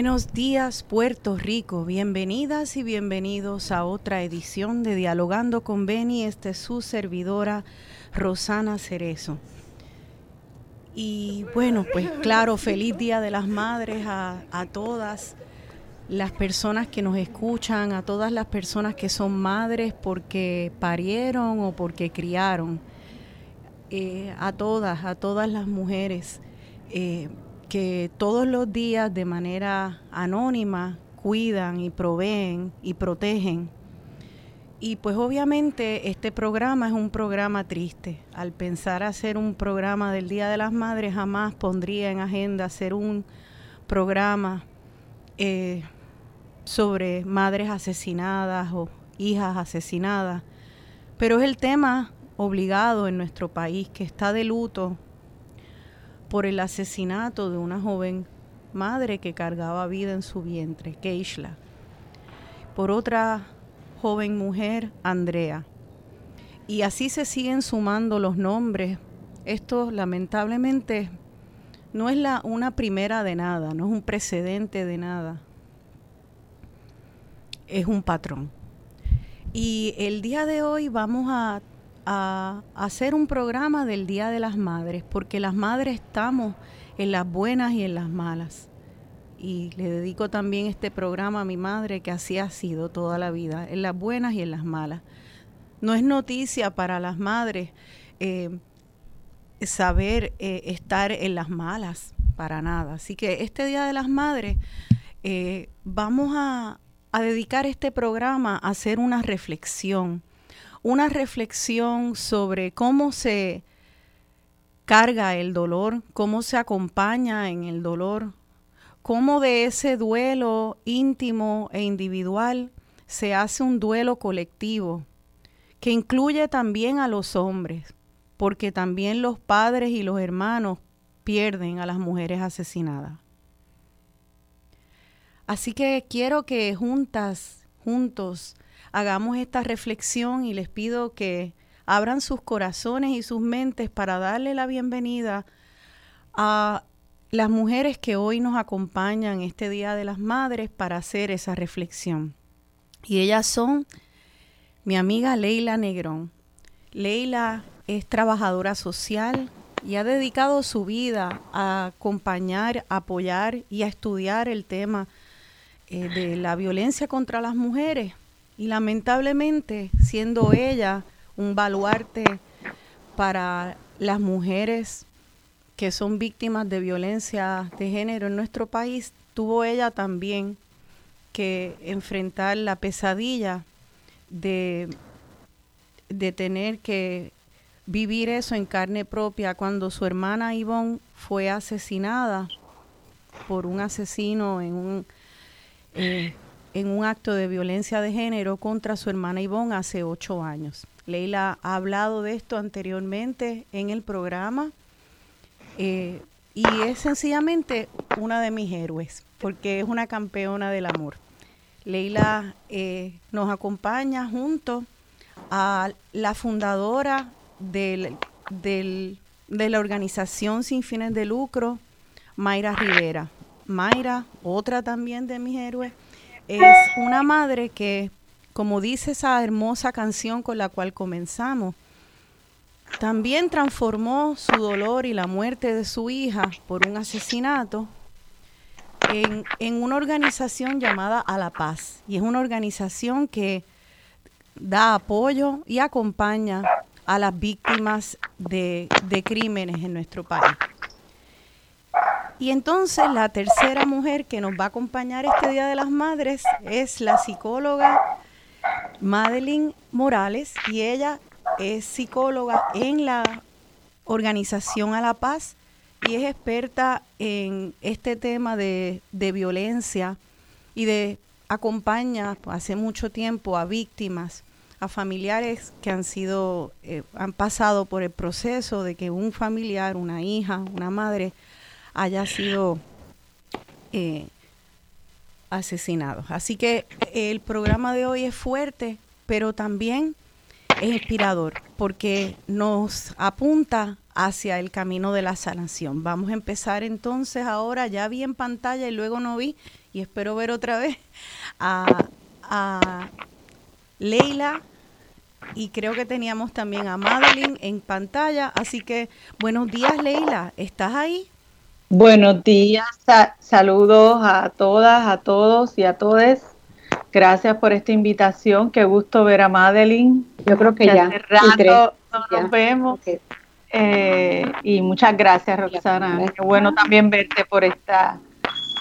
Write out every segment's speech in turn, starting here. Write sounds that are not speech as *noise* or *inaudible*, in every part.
Buenos días Puerto Rico, bienvenidas y bienvenidos a otra edición de Dialogando con Beni, esta es su servidora Rosana Cerezo. Y bueno, pues claro, feliz Día de las Madres a, a todas las personas que nos escuchan, a todas las personas que son madres porque parieron o porque criaron, eh, a todas, a todas las mujeres. eh, que todos los días de manera anónima cuidan y proveen y protegen. Y pues obviamente este programa es un programa triste. Al pensar hacer un programa del Día de las Madres, jamás pondría en agenda hacer un programa eh, sobre madres asesinadas o hijas asesinadas. Pero es el tema obligado en nuestro país que está de luto por el asesinato de una joven madre que cargaba vida en su vientre, Keishla, por otra joven mujer, Andrea. Y así se siguen sumando los nombres. Esto lamentablemente no es la, una primera de nada, no es un precedente de nada. Es un patrón. Y el día de hoy vamos a a hacer un programa del Día de las Madres, porque las madres estamos en las buenas y en las malas. Y le dedico también este programa a mi madre, que así ha sido toda la vida, en las buenas y en las malas. No es noticia para las madres eh, saber eh, estar en las malas, para nada. Así que este Día de las Madres eh, vamos a, a dedicar este programa a hacer una reflexión una reflexión sobre cómo se carga el dolor, cómo se acompaña en el dolor, cómo de ese duelo íntimo e individual se hace un duelo colectivo que incluye también a los hombres, porque también los padres y los hermanos pierden a las mujeres asesinadas. Así que quiero que juntas, juntos, hagamos esta reflexión y les pido que abran sus corazones y sus mentes para darle la bienvenida a las mujeres que hoy nos acompañan este Día de las Madres para hacer esa reflexión. Y ellas son mi amiga Leila Negrón. Leila es trabajadora social y ha dedicado su vida a acompañar, apoyar y a estudiar el tema eh, de la violencia contra las mujeres. Y lamentablemente, siendo ella un baluarte para las mujeres que son víctimas de violencia de género en nuestro país, tuvo ella también que enfrentar la pesadilla de, de tener que vivir eso en carne propia cuando su hermana Ivonne fue asesinada por un asesino en un, eh, en un acto de violencia de género contra su hermana Ivonne hace ocho años. Leila ha hablado de esto anteriormente en el programa eh, y es sencillamente una de mis héroes, porque es una campeona del amor. Leila eh, nos acompaña junto a la fundadora del, de la organización sin fines de lucro, Mayra Rivera. Mayra, otra también de mis héroes, es una madre que, como dice esa hermosa canción con la cual comenzamos, también transformó su dolor y la muerte de su hija por un asesinato en, en, una organización llamada A la Paz. Y es una organización que da apoyo y acompaña a las víctimas de, de crímenes en nuestro país. Y entonces la tercera mujer que nos va a acompañar este Día de las Madres es la psicóloga Madeline Morales y ella es psicóloga en la organización A la Paz y es experta en este tema de, violencia y de acompaña hace mucho tiempo a víctimas, a familiares que han sido, eh, han pasado por el proceso de que un familiar, una hija, una madre haya sido eh, asesinado. Así que el programa de hoy es fuerte, pero también es inspirador porque nos apunta hacia el camino de la sanación. Vamos a empezar entonces ahora, ya vi en pantalla y luego no vi, y espero ver otra vez a, a Leila y creo que teníamos también a Madeline en pantalla. Así que buenos días Leila, ¿estás ahí? Buenos días, saludos a todas, a todos y a todes. Gracias por esta invitación. Qué gusto ver a Madeline. Yo creo que, ya. Hace rato no nos vemos. Eh, y muchas gracias, Roxana. Qué bueno también verte por esta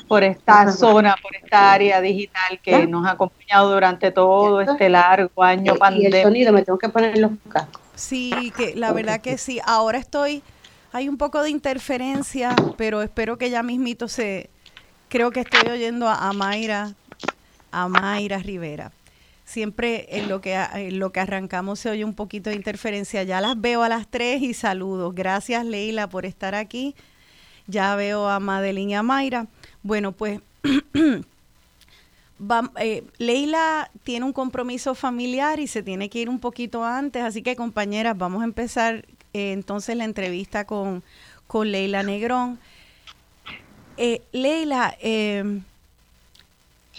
por esta zona, por esta área digital que nos ha acompañado durante todo este largo año pandémico. Y el sonido, me tengo que poner los cascos. Sí, que la verdad que sí. Ahora estoy, hay un poco de interferencia, pero espero que ya mismito se, creo que estoy oyendo a Mayra a Mayra Rivera. Siempre en lo, que, en lo que arrancamos se oye un poquito de interferencia. Ya las veo a las tres y saludos. Gracias Leila por estar aquí. Ya veo a Madeline y a Mayra. Bueno, pues *clears throat* eh, Leila tiene un compromiso familiar y se tiene que ir un poquito antes, así que compañeras, vamos a empezar eh, entonces la entrevista con, con Leila Negrón. Eh, Leila, eh,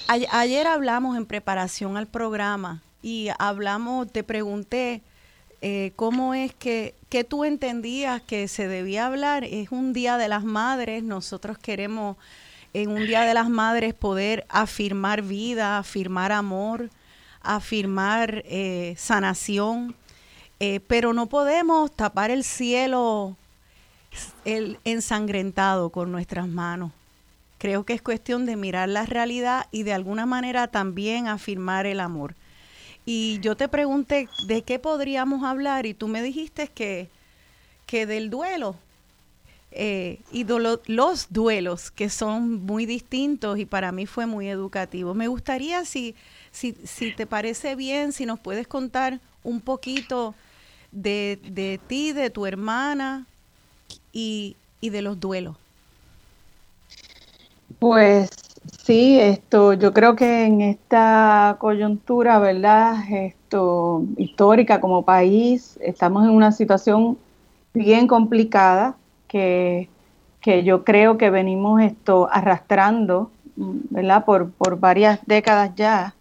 ayer hablamos en preparación al programa y hablamos, te pregunté eh, cómo es que, que tú entendías que se debía hablar. Es un Día de las Madres, nosotros queremos en un Día de las Madres poder afirmar vida, afirmar amor, afirmar sanación, eh, pero no podemos tapar el cielo el ensangrentado con nuestras manos. Creo que es cuestión de mirar la realidad y de alguna manera también afirmar el amor. Y yo te pregunté de qué podríamos hablar y tú me dijiste que, que del duelo. Eh, y los duelos que son muy distintos y para mí fue muy educativo. Me gustaría si, si, si te parece bien, si nos puedes contar un poquito de, de ti, de tu hermana y, y de los duelos. Pues Sí, esto, yo creo que en esta coyuntura, ¿verdad? Esto, histórica como país, estamos en una situación bien complicada que, yo creo que venimos esto arrastrando, ¿verdad? Por, varias décadas ya.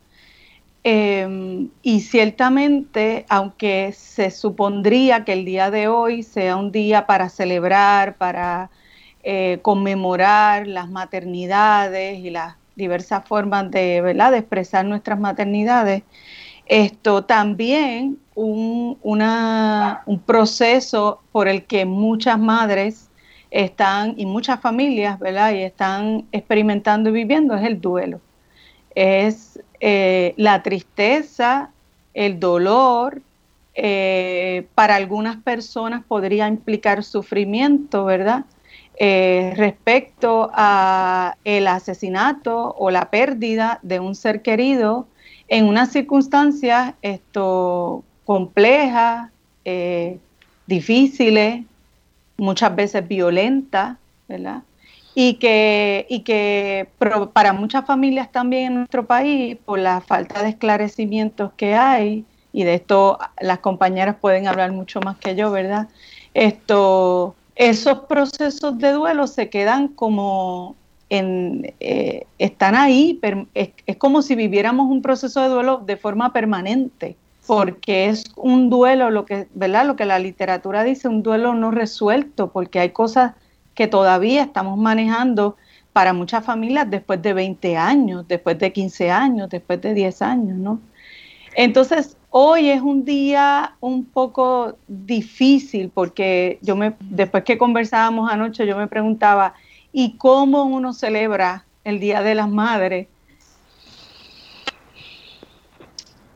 Em, y ciertamente, aunque se supondría que el día de hoy sea un día para celebrar, para eh, conmemorar las maternidades y las diversas formas de, ¿verdad? de expresar nuestras maternidades, esto también un, un proceso por el que muchas madres están y muchas familias, ¿verdad? Y están experimentando y viviendo es el duelo. Es eh, la tristeza, el dolor, eh, para algunas personas podría implicar sufrimiento, ¿verdad? Eh, respecto a el asesinato o la pérdida de un ser querido en unas circunstancias esto complejas, difíciles, muchas veces violentas, ¿verdad? Y que, y que para muchas familias también en nuestro país, por la falta de esclarecimientos que hay, y de esto las compañeras pueden hablar mucho más que yo, ¿verdad? Esto esos procesos de duelo se quedan como en, eh, están ahí, es, es, como si viviéramos un proceso de duelo de forma permanente, porque es un duelo, lo que, ¿verdad? Lo que la literatura dice, un duelo no resuelto, porque hay cosas que todavía estamos manejando para muchas familias después de 20 años, después de 15 años, después de 10 años, ¿no? Entonces, Hoy es un día un poco difícil porque yo me, después que conversábamos anoche, yo me preguntaba, ¿y cómo uno celebra el Día de las Madres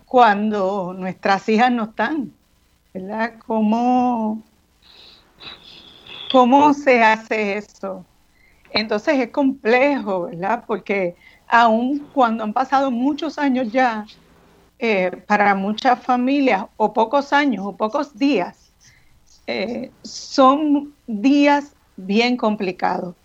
cuando nuestras hijas no están? ¿Verdad? ¿Cómo, cómo se hace eso? Entonces es complejo, ¿verdad? Porque aun cuando han pasado muchos años ya, eh, para muchas familias, o pocos años, o pocos días, eh, son días bien complicados.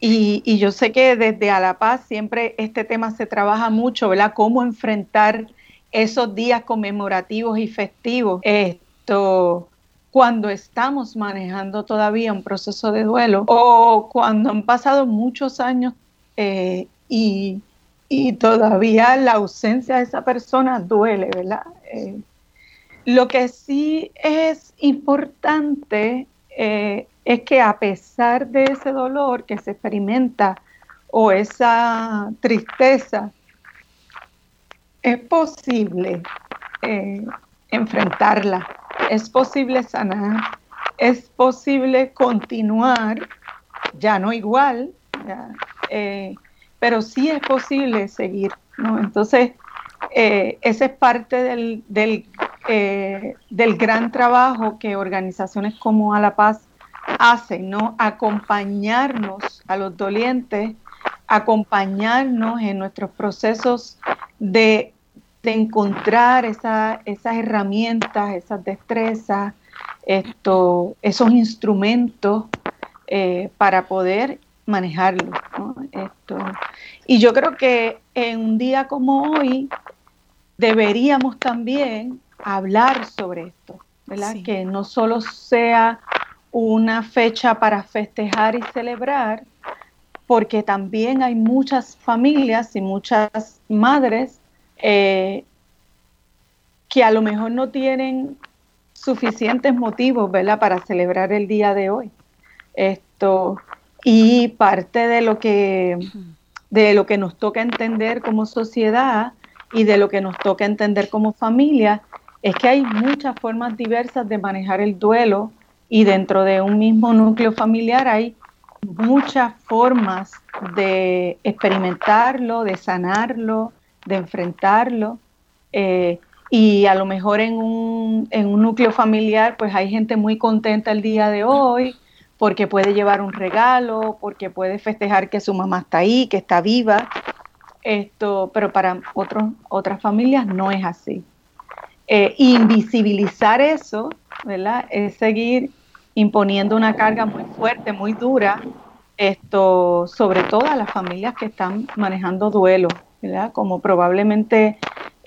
Y, yo sé que desde A La Paz siempre este tema se trabaja mucho, ¿verdad? Cómo enfrentar esos días conmemorativos y festivos. Esto, cuando estamos manejando todavía un proceso de duelo o cuando han pasado muchos años eh, y todavía la ausencia de esa persona duele, ¿verdad? Eh, lo que sí es importante eh, es que a pesar de ese dolor que se experimenta o esa tristeza, es posible enfrentarla, es posible sanar, es posible continuar, ya no igual, ya, pero sí es posible seguir. Entonces, eh, ese es parte del, eh, del, gran trabajo que organizaciones como A la Paz hacen, ¿no? Acompañarnos a los dolientes, acompañarnos en nuestros procesos de, encontrar esas herramientas, esas destrezas, esto, esos instrumentos eh, para poder manejarlo. Esto. Y yo creo que en un día como hoy deberíamos también hablar sobre esto, ¿verdad? Que no solo sea una fecha para festejar y celebrar, porque también hay muchas familias y muchas madres eh, que a lo mejor no tienen suficientes motivos, ¿verdad?, para celebrar el día de hoy. Esto, y parte de lo que de lo que nos toca entender como sociedad y de lo que nos toca entender como familia es que hay muchas formas diversas de manejar el duelo y dentro de un mismo núcleo familiar hay muchas formas de experimentarlo, de sanarlo, de enfrentarlo. Eh, y a lo mejor en un, en un núcleo familiar pues hay gente muy contenta el día de hoy porque puede llevar un regalo, porque puede festejar que su mamá está ahí, que está viva, esto, pero para otros, otras familias no es así. Eh, invisibilizar eso, ¿verdad? Es seguir imponiendo una carga muy fuerte, muy dura, esto, sobre todo a las familias que están manejando duelo, ¿verdad? Como probablemente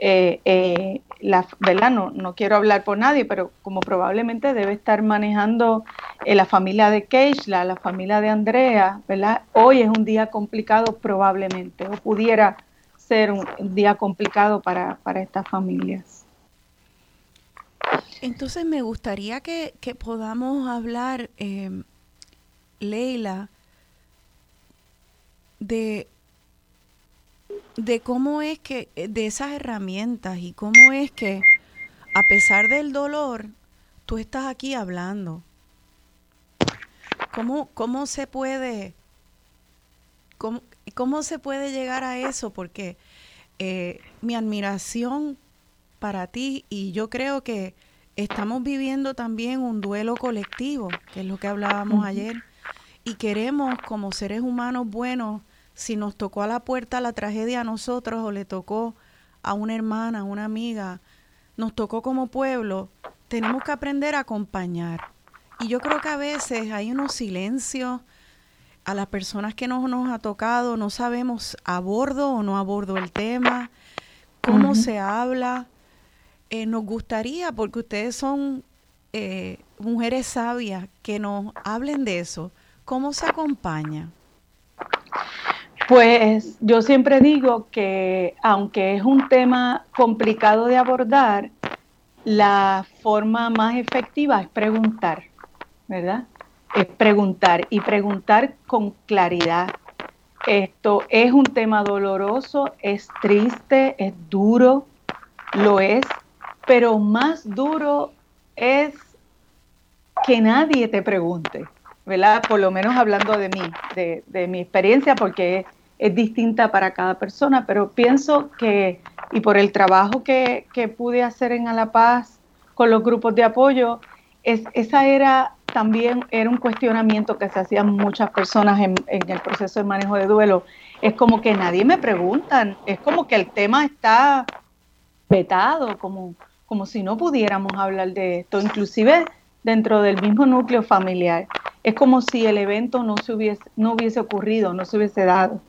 eh, eh, la, ¿verdad? No, no, quiero hablar por nadie, pero como probablemente debe estar manejando eh, la familia de Keishla, la familia de Andrea, ¿verdad? Hoy es un día complicado probablemente, o pudiera ser un día complicado para, para estas familias. Entonces me gustaría que, que podamos hablar, Leila, de de cómo es que, eh, de esas herramientas y cómo es que a pesar del dolor, tú estás aquí hablando. ¿Cómo, cómo se puede, cómo, cómo se puede llegar a eso? Porque eh, mi admiración para ti y yo creo que estamos viviendo también un duelo colectivo, que es lo que hablábamos ayer, y queremos como seres humanos buenos si nos tocó a la puerta la tragedia a nosotros o le tocó a una hermana, a una amiga, nos tocó como pueblo, tenemos que aprender a acompañar. Y yo creo que a veces hay unos silencios a las personas que no nos ha tocado, no sabemos abordo o no abordo el tema, cómo se habla. Eh, nos gustaría, porque ustedes son eh, mujeres sabias, que nos hablen de eso. ¿Cómo se acompaña? Pues yo siempre digo que aunque es un tema complicado de abordar, la forma más efectiva es preguntar, ¿verdad? Es preguntar y preguntar con claridad. Esto es un tema doloroso, es triste, es duro, lo es, pero más duro es que nadie te pregunte, ¿verdad? Por lo menos hablando de mí, de, de mi experiencia, porque es distinta para cada persona, pero pienso que, y por el trabajo que, pude hacer en Alapaz con los grupos de apoyo, es, esa era también era un cuestionamiento que se hacían muchas personas en, el proceso de manejo de duelo. Es como que nadie me preguntan, es como que el tema está vetado, como, como si no pudiéramos hablar de esto, inclusive dentro del mismo núcleo familiar. Es como si el evento no, se hubiese, no hubiese ocurrido, no se hubiese dado.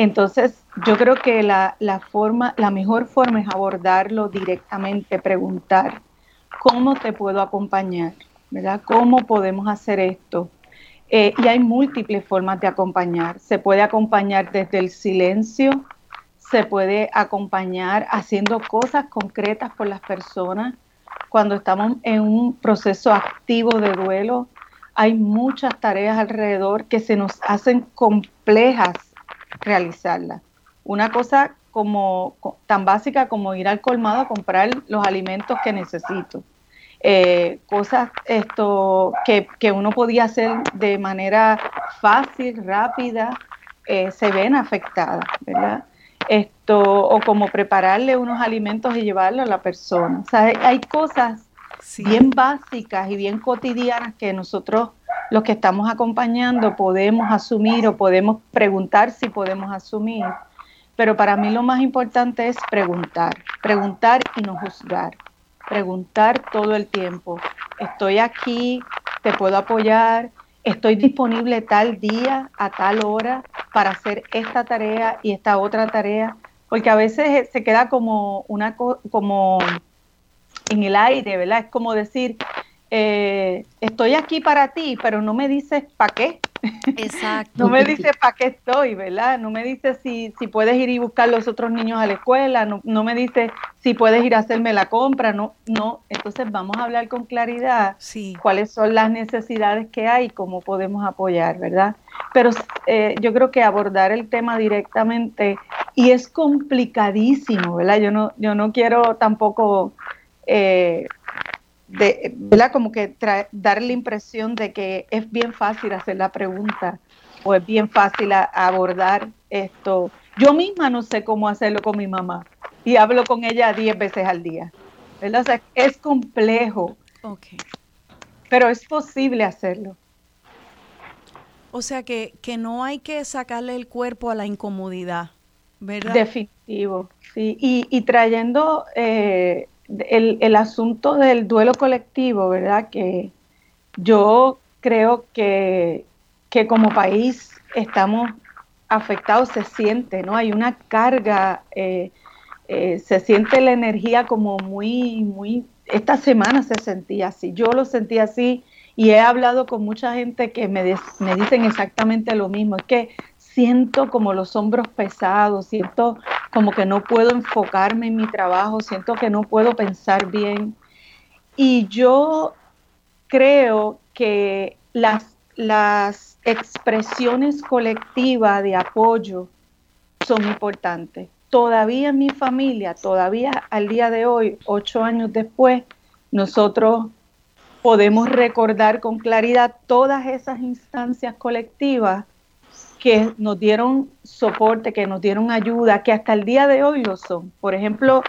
Entonces, yo creo que la, forma, la mejor forma es abordarlo directamente, preguntar, ¿cómo te puedo acompañar? ¿Verdad? ¿Cómo podemos hacer esto? Eh, y hay múltiples formas de acompañar. Se puede acompañar desde el silencio, se puede acompañar haciendo cosas concretas por las personas. Cuando estamos en un proceso activo de duelo, hay muchas tareas alrededor que se nos hacen complejas realizarla. Una cosa como tan básica como ir al colmado a comprar los alimentos que necesito. Eh, cosas esto que, uno podía hacer de manera fácil, rápida, eh, se ven afectadas, ¿verdad? Esto, o como prepararle unos alimentos y llevarlo a la persona. O sea, hay, cosas bien básicas y bien cotidianas que nosotros los que estamos acompañando podemos asumir o podemos preguntar si podemos asumir. Pero para mí lo más importante es preguntar, preguntar y no juzgar, preguntar todo el tiempo. Estoy aquí, te puedo apoyar, estoy disponible tal día, a tal hora, para hacer esta tarea y esta otra tarea, porque a veces se queda como una como en el aire, ¿verdad? Es como decir, eh, estoy aquí para ti, pero no me dices para qué. *laughs* Exacto. no me dices para qué estoy, ¿verdad? No me dices si, si puedes ir y buscar los otros niños a la escuela, no, no me dices si puedes ir a hacerme la compra, no, no. Entonces vamos a hablar con claridad sí. cuáles son las necesidades que hay y cómo podemos apoyar, ¿verdad? Pero eh, yo creo que abordar el tema directamente y es complicadísimo, ¿verdad? Yo no, yo no quiero tampoco eh, de, ¿verdad? Como que dar la impresión de que es bien fácil hacer la pregunta o es bien fácil abordar esto. Yo misma no sé cómo hacerlo con mi mamá. y hablo con ella 10 veces al día. ¿verdad? O sea, es complejo. Okay. Pero es posible hacerlo. O sea que, que no hay que sacarle el cuerpo a la incomodidad, ¿verdad? Definitivo, sí. Y, y trayendo eh, el, el, asunto del duelo colectivo, ¿verdad? Que yo creo que, que como país estamos afectados, se siente, ¿no? Hay una carga, eh, eh, se siente la energía como muy, muy, esta semana se sentía así, yo lo sentí así y he hablado con mucha gente que me, me dicen exactamente lo mismo, es que siento como los hombros pesados, siento como que no puedo enfocarme en mi trabajo, siento que no puedo pensar bien. Y yo creo que las, las expresiones colectivas de apoyo son importantes. Todavía en mi familia, todavía al día de hoy, ocho años después, nosotros podemos recordar con claridad todas esas instancias colectivas que nos dieron soporte, que nos dieron ayuda, que hasta el día de hoy lo son. Por ejemplo,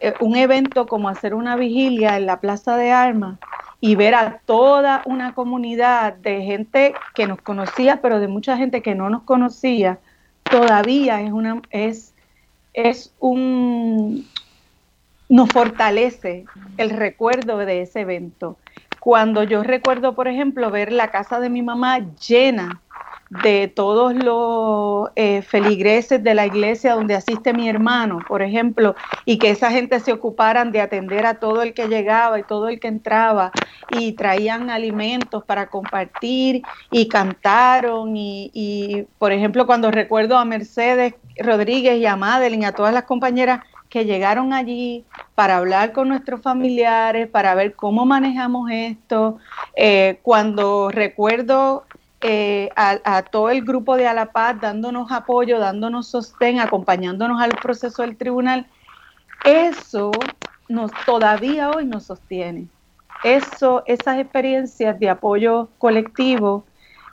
eh, un evento como hacer una vigilia en la Plaza de Armas y ver a toda una comunidad de gente que nos conocía, pero de mucha gente que no nos conocía, todavía es una es es un nos fortalece el recuerdo de ese evento. Cuando yo recuerdo, por ejemplo, ver la casa de mi mamá llena de todos los eh, feligreses de la iglesia donde asiste mi hermano, por ejemplo, y que esa gente se ocuparan de atender a todo el que llegaba y todo el que entraba y traían alimentos para compartir y cantaron y, y por ejemplo, cuando recuerdo a Mercedes Rodríguez y a Madeline, a todas las compañeras que llegaron allí para hablar con nuestros familiares, para ver cómo manejamos esto. Eh, cuando recuerdo eh, a, todo el grupo de Alapaz dándonos apoyo, dándonos sostén, acompañándonos al proceso del tribunal, eso nos todavía hoy nos sostiene. Eso, esas experiencias de apoyo colectivo,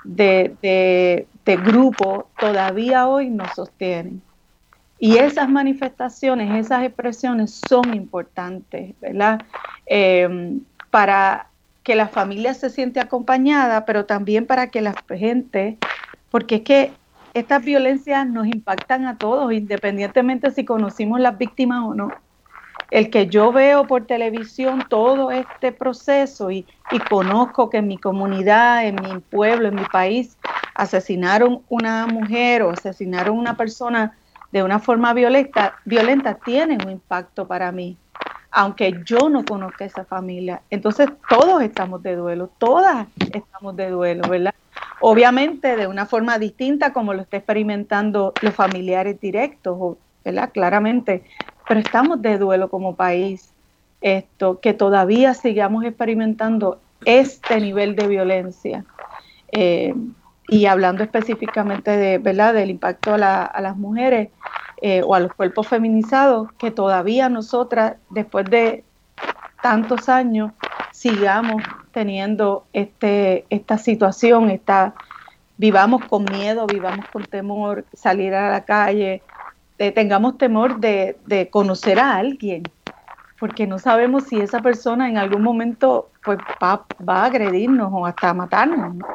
de, de, de grupo, todavía hoy nos sostienen. Y esas manifestaciones, esas expresiones son importantes, ¿verdad? Eh, para que la familia se siente acompañada, pero también para que la gente, porque es que estas violencias nos impactan a todos, independientemente si conocimos las víctimas o no. El que yo veo por televisión todo este proceso y, y conozco que en mi comunidad, en mi pueblo, en mi país, asesinaron una mujer o asesinaron una persona de una forma violenta, violenta tiene un impacto para mí, aunque yo no conozca esa familia. Entonces todos estamos de duelo, todas estamos de duelo, ¿verdad? Obviamente de una forma distinta como lo está experimentando los familiares directos, ¿verdad? Claramente, pero estamos de duelo como país. Esto, que todavía sigamos experimentando este nivel de violencia. Eh, y hablando específicamente de, ¿verdad? del impacto a, a las mujeres eh, o a los cuerpos feminizados, que todavía nosotras, después de tantos años, sigamos teniendo este, esta situación, esta, vivamos con miedo, vivamos con temor, salir a la calle, eh, tengamos temor de, de, conocer a alguien, porque no sabemos si esa persona en algún momento pues, va, va a agredirnos o hasta matarnos. ¿no?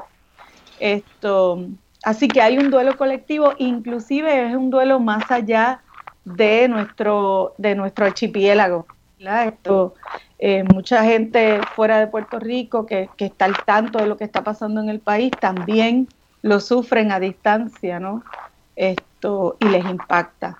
Esto, así que hay un duelo colectivo, inclusive es un duelo más allá de nuestro, de nuestro archipiélago. Esto, eh, mucha gente fuera de Puerto Rico que, que, está al tanto de lo que está pasando en el país también lo sufren a distancia, ¿no? Esto, y les impacta.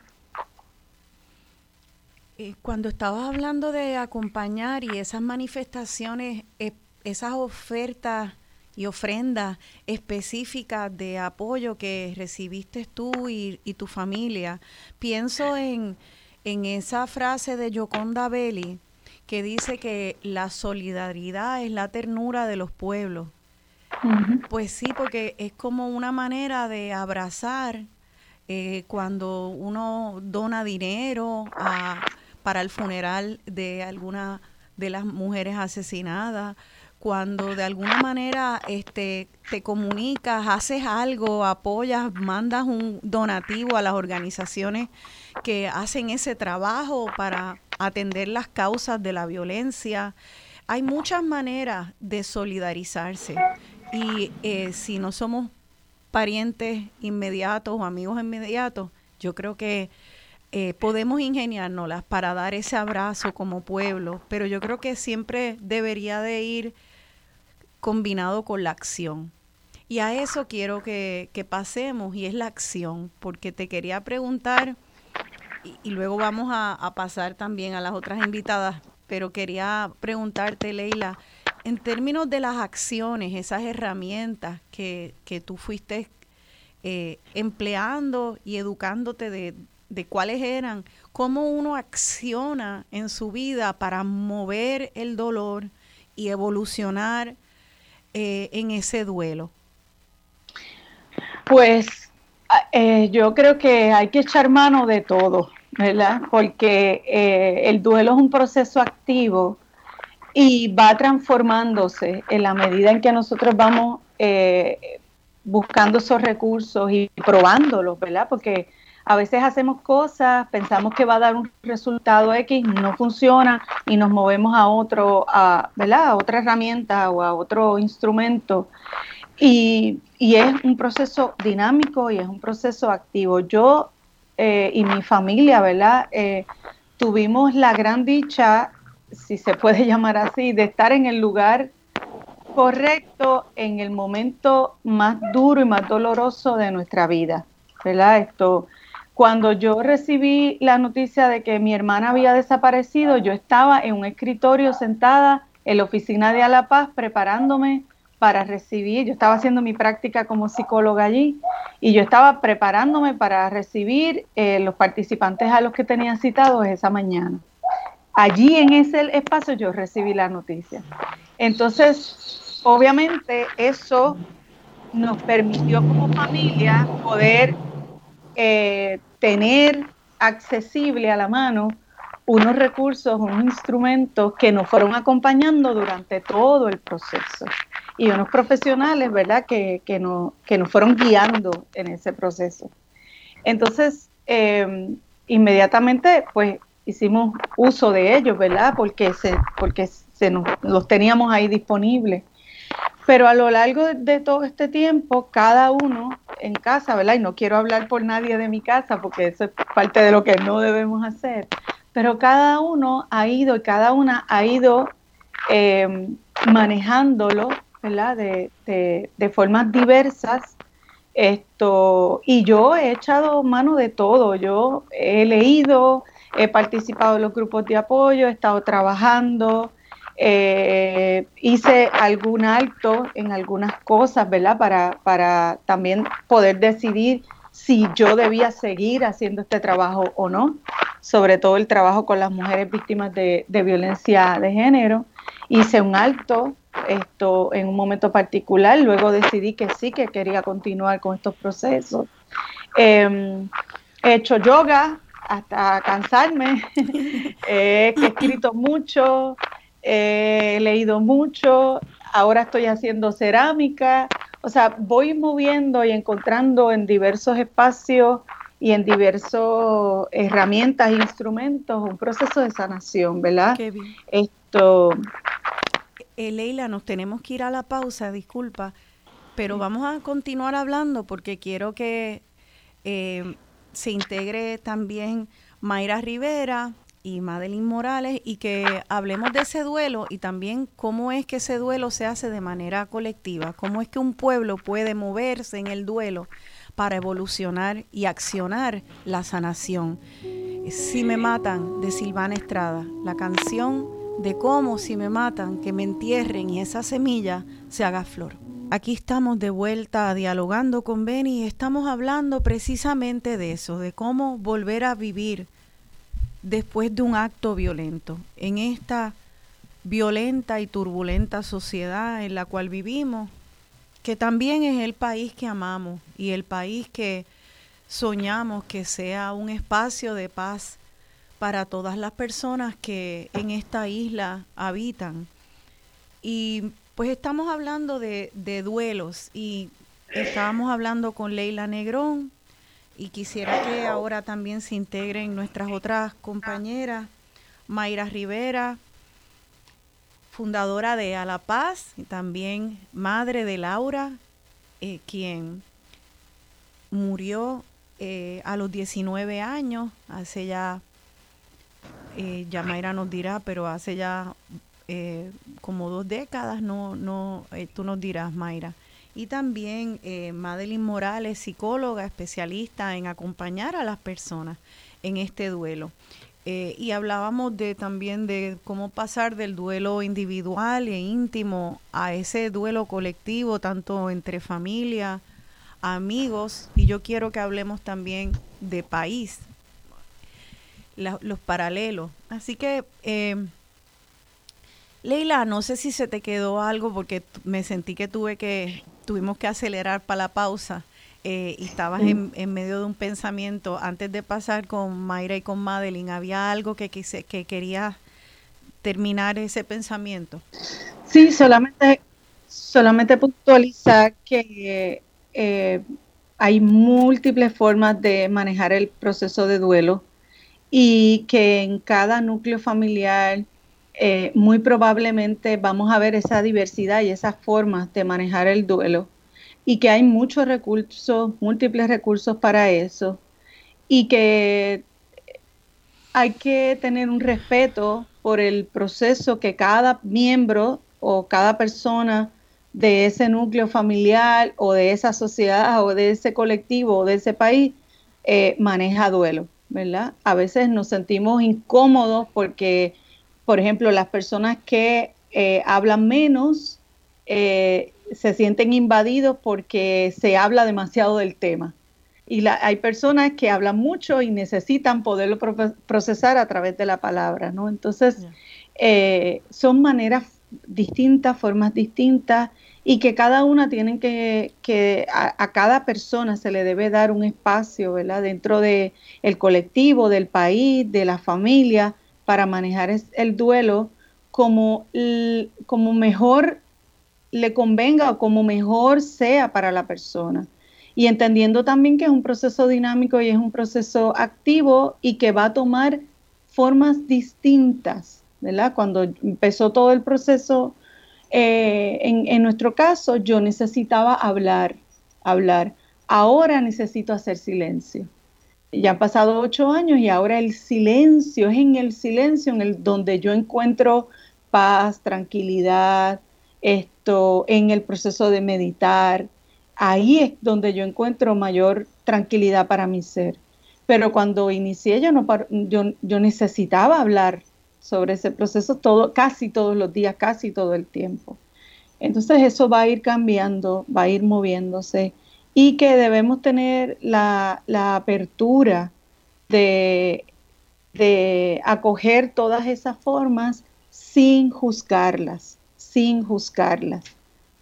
Cuando estabas hablando de acompañar y esas manifestaciones, eh, esas ofertas y ofrendas específicas de apoyo que recibiste tú y, tu familia. Pienso en, en esa frase de Yoconda Belli que dice que la solidaridad es la ternura de los pueblos. Pues sí, porque es como una manera de abrazar eh, cuando uno dona dinero a, para el funeral de alguna de las mujeres asesinadas cuando de alguna manera este, te comunicas, haces algo, apoyas, mandas un donativo a las organizaciones que hacen ese trabajo para atender las causas de la violencia. Hay muchas maneras de solidarizarse y eh, si no somos parientes inmediatos o amigos inmediatos, yo creo que eh, podemos ingeniárnoslas para dar ese abrazo como pueblo, pero yo creo que siempre debería de ir combinado con la acción. Y a eso quiero que, pasemos y es la acción, porque te quería preguntar, y, luego vamos a, pasar también a las otras invitadas, pero quería preguntarte, Leila, en términos de las acciones, esas herramientas que, que tú fuiste eh, empleando y educándote de, de cuáles eran, cómo uno acciona en su vida para mover el dolor y evolucionar eh, en ese duelo? Pues eh, yo creo que hay que echar mano de todo, ¿verdad? Porque eh, el duelo es un proceso activo y va transformándose en la medida en que nosotros vamos buscando esos recursos y probándolos, ¿verdad? Porque a veces hacemos cosas, pensamos que va a dar un resultado X, no funciona y nos movemos a otro, a, ¿verdad? a otra herramienta o a otro instrumento. Y, es un proceso dinámico y es un proceso activo. Yo eh, y mi familia, ¿verdad? Eh, tuvimos la gran dicha, si se puede *laughs* llamar así, de estar en el lugar correcto en el momento más duro y más doloroso de nuestra vida, ¿verdad? Esto, cuando yo recibí la noticia de que mi hermana había desaparecido, yo estaba en un escritorio sentada en la oficina de Alapaz preparándome para recibir, yo estaba haciendo mi práctica como psicóloga allí y yo estaba preparándome para recibir eh, los participantes a los que tenía citados esa mañana. Allí en ese espacio yo recibí la noticia. Entonces, obviamente eso nos permitió como familia poder eh, tener accesible a la mano unos recursos, unos instrumentos que nos fueron acompañando durante todo el proceso y unos profesionales, ¿verdad?, que, que, nos, que nos fueron guiando en ese proceso. Entonces, em, inmediatamente, pues, hicimos uso de ellos, ¿verdad?, porque, se, porque se nos, los teníamos ahí disponibles. Pero a lo largo de, todo este tiempo, cada uno en casa, ¿verdad? Y no quiero hablar por nadie de mi casa porque eso es parte de lo que no debemos hacer, pero cada uno ha ido y cada una ha ido em, manejándolo, ¿verdad? De, de, de, formas diversas. Esto, y yo he echado mano de todo, yo he leído, he participado en los grupos de apoyo, he estado trabajando, eh, hice algún alto en algunas cosas, ¿verdad? Para, para también poder decidir si yo debía seguir haciendo este trabajo o no, sobre todo el trabajo con las mujeres víctimas de, violencia de género. Hice un alto esto en un momento particular, luego decidí que sí, que quería continuar con estos procesos. Em, he hecho yoga hasta cansarme, *laughs* he escrito mucho, he leído mucho, ahora estoy haciendo cerámica, o sea, voy moviendo y encontrando en diversos espacios y en diversas herramientas e instrumentos un proceso de sanación, ¿verdad? Qué bien. Esto. Eh, Leila, nos tenemos que ir a la pausa, disculpa, pero vamos a continuar hablando porque quiero que eh, se integre también Mayra Rivera, y Madeline Morales y que hablemos de ese duelo y también cómo es que ese duelo se hace de manera colectiva, cómo es que un pueblo puede moverse en el duelo para evolucionar y accionar la sanación. Si me matan de Silvana Estrada, la canción de cómo si me matan, que me entierren y esa semilla se haga flor. Aquí estamos de vuelta dialogando con Benny y estamos hablando precisamente de eso, de cómo volver a vivir después de un acto violento. En esta violenta y turbulenta sociedad en la cual vivimos, que también es el país que amamos y el país que soñamos que sea un espacio de paz para todas las personas que en esta isla habitan. Y Pues estamos hablando de, de duelos y estábamos hablando con Leila Negrón y quisiera que ahora también se integren nuestras otras compañeras, Mayra Rivera, fundadora de A la Paz y también madre de Laura, eh, quien murió eh, a los 19 años, hace ya, eh, ya Mayra nos dirá, pero hace ya eh, como dos décadas, no, no, tú nos dirás, Mayra. Y también Madeline Morales, psicóloga, especialista en acompañar a las personas en este duelo. y hablábamos de también de cómo pasar del duelo individual e íntimo a ese duelo colectivo, tanto entre familia, amigos, y yo quiero que hablemos también de país, los paralelos. Así que, eh, Leila, no sé si se te quedó algo porque me sentí que tuve que, tuvimos que acelerar para la pausa. Eh, y estabas en, medio de un pensamiento. Antes de pasar con Mayra y con Madeline, ¿había algo que, quise, que quería terminar ese pensamiento? Sí, solamente, solamente puntualizar que eh, hay múltiples formas de manejar el proceso de duelo y que en cada núcleo familiar eh, muy probablemente vamos a ver esa diversidad y esas formas de manejar el duelo y que hay muchos recursos, múltiples recursos para eso y que hay que tener un respeto por el proceso que cada miembro o cada persona de ese núcleo familiar o de esa sociedad o de ese colectivo o de ese país eh, maneja duelo, ¿verdad? A veces nos sentimos incómodos porque, por ejemplo, las personas que eh, hablan menos eh, se sienten invadidos porque se habla demasiado del tema. Y hay personas que hablan mucho y necesitan poderlo procesar a través de la palabra, ¿no? Entonces, son maneras distintas, formas distintas y que cada una tienen que, que a, cada persona se le debe dar un espacio, ¿verdad? Dentro del el colectivo, del país, de la familia, para manejar el duelo como, como mejor le convenga o como mejor sea para la persona. Y entendiendo también que es un proceso dinámico y es un proceso activo y que va a tomar formas distintas, ¿verdad? Cuando empezó todo el proceso eh, en, nuestro caso, yo necesitaba hablar, hablar. Ahora necesito hacer silencio. Ya han pasado ocho años y ahora el silencio, es en el silencio en el donde yo encuentro paz, tranquilidad, esto, en el proceso de meditar. Ahí es donde yo encuentro mayor tranquilidad para mi ser. Pero cuando inicié yo, no, yo, yo necesitaba hablar, sobre ese proceso todo, casi todos los días, casi todo el tiempo. Entonces eso va a ir cambiando, va a ir moviéndose y que debemos tener la, apertura de, de acoger todas esas formas sin juzgarlas, sin juzgarlas,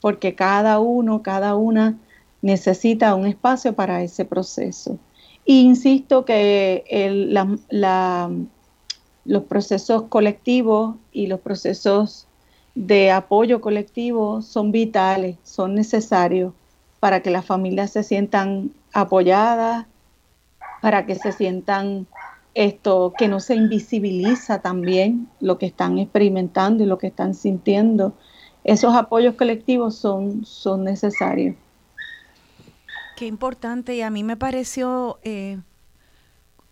porque cada uno, cada una necesita un espacio para ese proceso. insisto que el, la, los procesos colectivos y los procesos de apoyo colectivo son vitales, son necesarios para que las familias se sientan apoyadas, para que se sientan esto, que no se invisibiliza también lo que están experimentando y lo que están sintiendo. Esos apoyos colectivos son, son necesarios. Qué importante y a mí me pareció eh,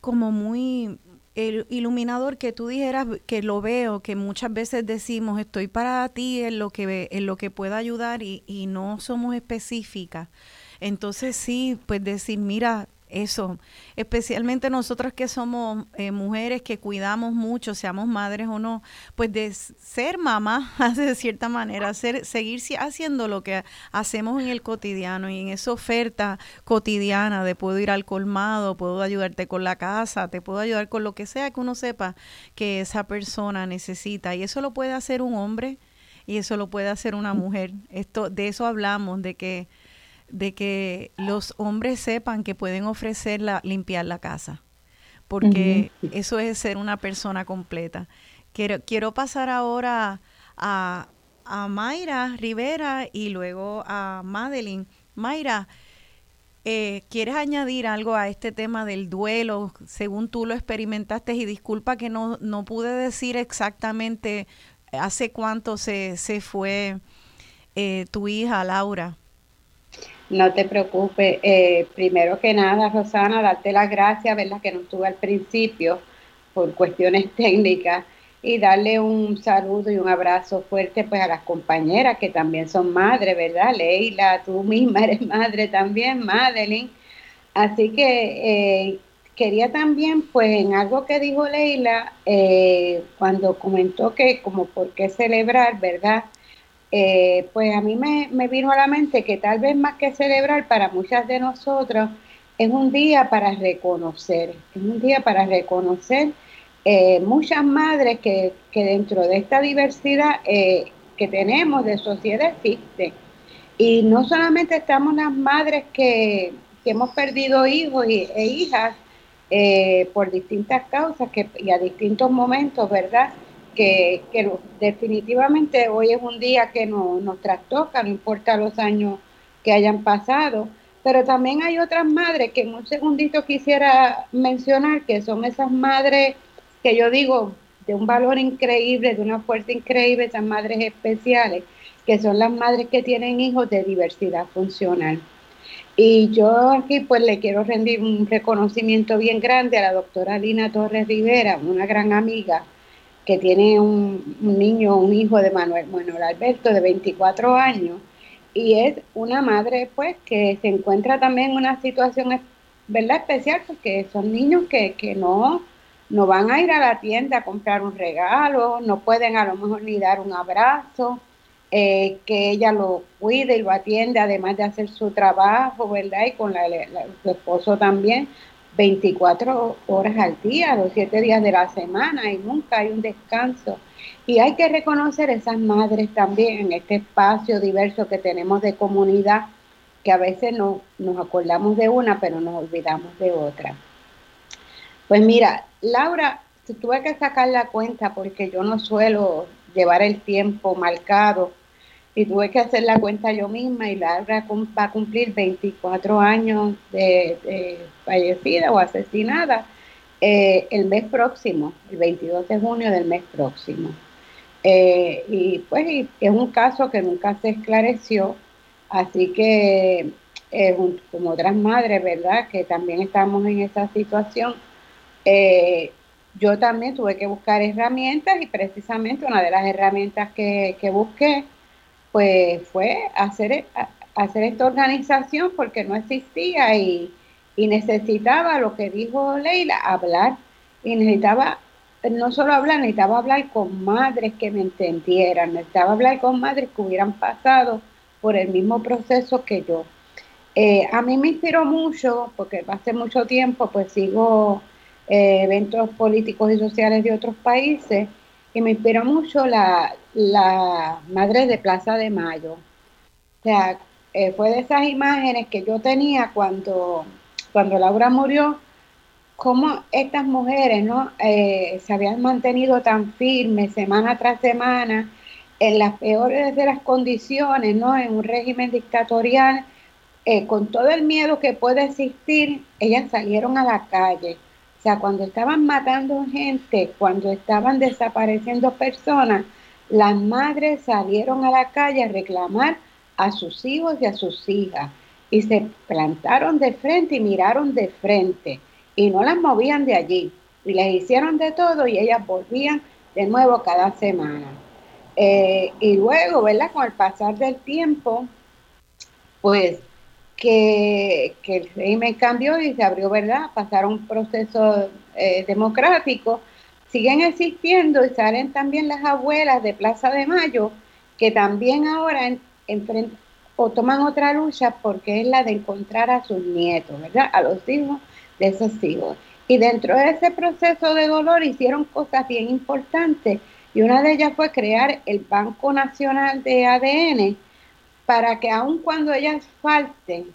como muy el iluminador que tú dijeras que lo veo, que muchas veces decimos estoy para ti en lo que en lo que pueda ayudar y, y no somos específicas. Entonces sí, pues decir, mira, eso, especialmente nosotras que somos eh, mujeres que cuidamos mucho, seamos madres o no, pues de ser mamá, *laughs* de cierta manera, hacer, seguir haciendo lo que hacemos en el cotidiano y en esa oferta cotidiana de puedo ir al colmado, puedo ayudarte con la casa, te puedo ayudar con lo que sea que uno sepa que esa persona necesita. Y eso lo puede hacer un hombre y eso lo puede hacer una mujer. Esto, de eso hablamos, de que de que los hombres sepan que pueden ofrecer limpiar la casa, porque eso es ser una persona completa. Quiero, quiero pasar ahora a, a Mayra Rivera y luego a Madeline. Mayra, eh, ¿quieres añadir algo a este tema del duelo, según tú lo experimentaste? Y disculpa que no, no pude decir exactamente hace cuánto se, se fue eh, tu hija, Laura. No te preocupes. Eh, primero que nada, Rosana, darte las gracias, ¿verdad? Que no estuve al principio por cuestiones *laughs* técnicas y darle un saludo y un abrazo fuerte pues a las compañeras que también son madres, ¿verdad? Leila, tú misma eres madre también, Madeline. Así que eh, quería también, pues en algo que dijo Leila, eh, cuando comentó que como por qué celebrar, ¿verdad? Eh, pues a mí me, me vino a la mente que tal vez más que celebrar para muchas de nosotros es un día para reconocer, es un día para reconocer eh, muchas madres que, dentro de esta diversidad eh, que tenemos de sociedad existen. Y no solamente estamos las madres que, hemos perdido hijos e hijas eh, por distintas causas que, y a distintos momentos, ¿verdad? Que, definitivamente hoy es un día que no, nos trastoca, no importa los años que hayan pasado, pero también hay otras madres que en un segundito quisiera mencionar, que son esas madres que yo digo de un valor increíble, de una fuerza increíble, esas madres especiales, que son las madres que tienen hijos de diversidad funcional. Y yo aquí pues le quiero rendir un reconocimiento bien grande a la doctora Lina Torres Rivera, una gran amiga que tiene un, niño, un hijo de Manuel, Manuel Alberto de 24 años, y es una madre pues que se encuentra también en una situación, ¿verdad? Especial porque son niños que, que no no van a ir a la tienda a comprar un regalo, no pueden a lo mejor ni dar un abrazo, eh, que ella lo cuide y lo atiende, además de hacer su trabajo, ¿verdad? Y con la, su esposo también, 24 horas al día, los 7 días de la semana y nunca hay un descanso. Y hay que reconocer esas madres también en este espacio diverso que tenemos de comunidad, que a veces no, nos acordamos de una, pero nos olvidamos de otra. Pues mira, Laura, tuve que sacar la cuenta porque yo no suelo llevar el tiempo marcado y tuve que hacer la cuenta yo misma y Laura va a cumplir 24 años de, fallecida o asesinada eh, el mes próximo, el 22 de junio del mes próximo. Eh, y pues es un caso que nunca se esclareció, así que eh, como otras madres, ¿verdad? Que también estamos en esa situación eh, yo también tuve que buscar herramientas y precisamente una de las herramientas que, busqué pues fue hacer, hacer esta organización porque no existía y, necesitaba lo que dijo Leila, hablar y necesitaba no solo hablar, necesitaba hablar con madres que me entendieran, necesitaba hablar con madres que hubieran pasado por el mismo proceso que yo. Eh, a mí me inspiró mucho, porque hace mucho tiempo pues sigo eh, eventos políticos y sociales de otros países y me inspiró mucho la, la Madre de Plaza de Mayo. O sea, eh, fue de esas imágenes que yo tenía cuando, cuando Laura murió, cómo estas mujeres ¿no? Eh, se habían mantenido tan firmes semana tras semana en las peores de las condiciones, ¿no? en un régimen dictatorial, con todo el miedo que puede existir, ellas salieron a la calle sea, cuando estaban matando gente, cuando estaban desapareciendo personas, las madres salieron a la calle a reclamar a sus hijos y a sus hijas y se plantaron de frente y miraron de frente y no las movían de allí y les hicieron de todo y ellas volvían de nuevo cada semana. Eh, y luego, ¿verdad? Con el pasar del tiempo, pues que, el régimen cambió y se abrió, ¿verdad? Pasaron un proceso eh, democrático. Siguen existiendo y salen también las abuelas de Plaza de Mayo, que también ahora o toman otra lucha porque es la de encontrar a sus nietos, ¿verdad? A los hijos de esos hijos. Y dentro de ese proceso de dolor hicieron cosas bien importantes y una de ellas fue crear el Banco Nacional de ADN, para que aun cuando ellas falten,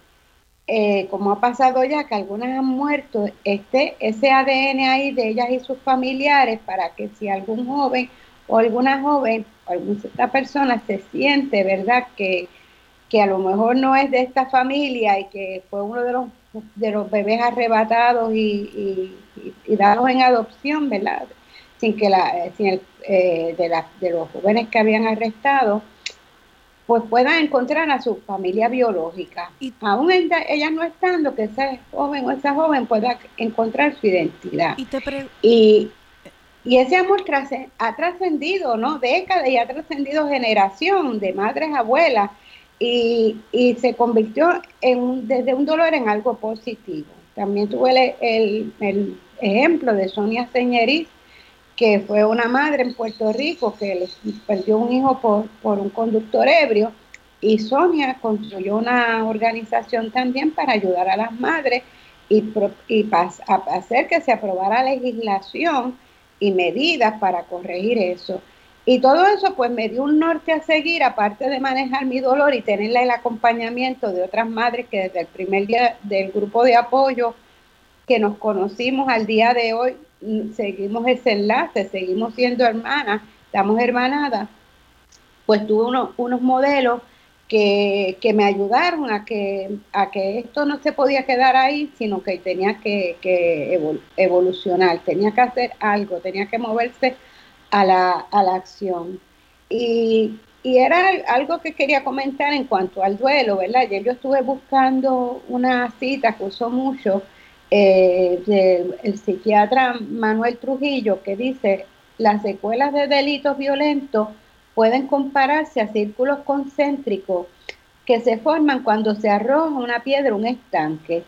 eh, como ha pasado ya que algunas han muerto, esté ese ADN ahí de ellas y sus familiares para que si algún joven o alguna joven o alguna persona se siente, ¿verdad?, que, que a lo mejor no es de esta familia y que fue uno de los, de los bebés arrebatados y, y, dados en adopción, ¿verdad? Sin que la, sin el, eh, de, la, de los jóvenes que habían arrestado, pues puedan encontrar a su familia biológica. Y aún ella no estando, que ese joven o esa joven pueda encontrar su identidad. Y, y, ese amor ha trascendido, ¿no? Décadas y ha trascendido generación de madres, abuelas, y, y se convirtió en, desde un dolor en algo positivo. También tuve el, el, ejemplo de Sonia Señeriz, que fue una madre en Puerto Rico que perdió un hijo por, por un conductor ebrio y Sonia construyó una organización también para ayudar a las madres y, y hacer que se aprobara legislación y medidas para corregir eso. Y todo eso pues me dio un norte a seguir, aparte de manejar mi dolor y tener el acompañamiento de otras madres que desde el primer día del grupo de apoyo que nos conocimos al día de hoy seguimos ese enlace, seguimos siendo hermanas, estamos hermanadas, pues tuve unos modelos que, me ayudaron a que, a que esto no se podía quedar ahí, sino que tenía que, evolucionar, tenía que hacer algo, tenía que moverse a la, a la acción. Y, era algo que quería comentar en cuanto al duelo, ¿verdad? yo estuve buscando una cita que usó mucho, eh, del psiquiatra Manuel Trujillo que dice, las secuelas de delitos violentos pueden compararse a círculos concéntricos que se forman cuando se arroja una piedra un estanque.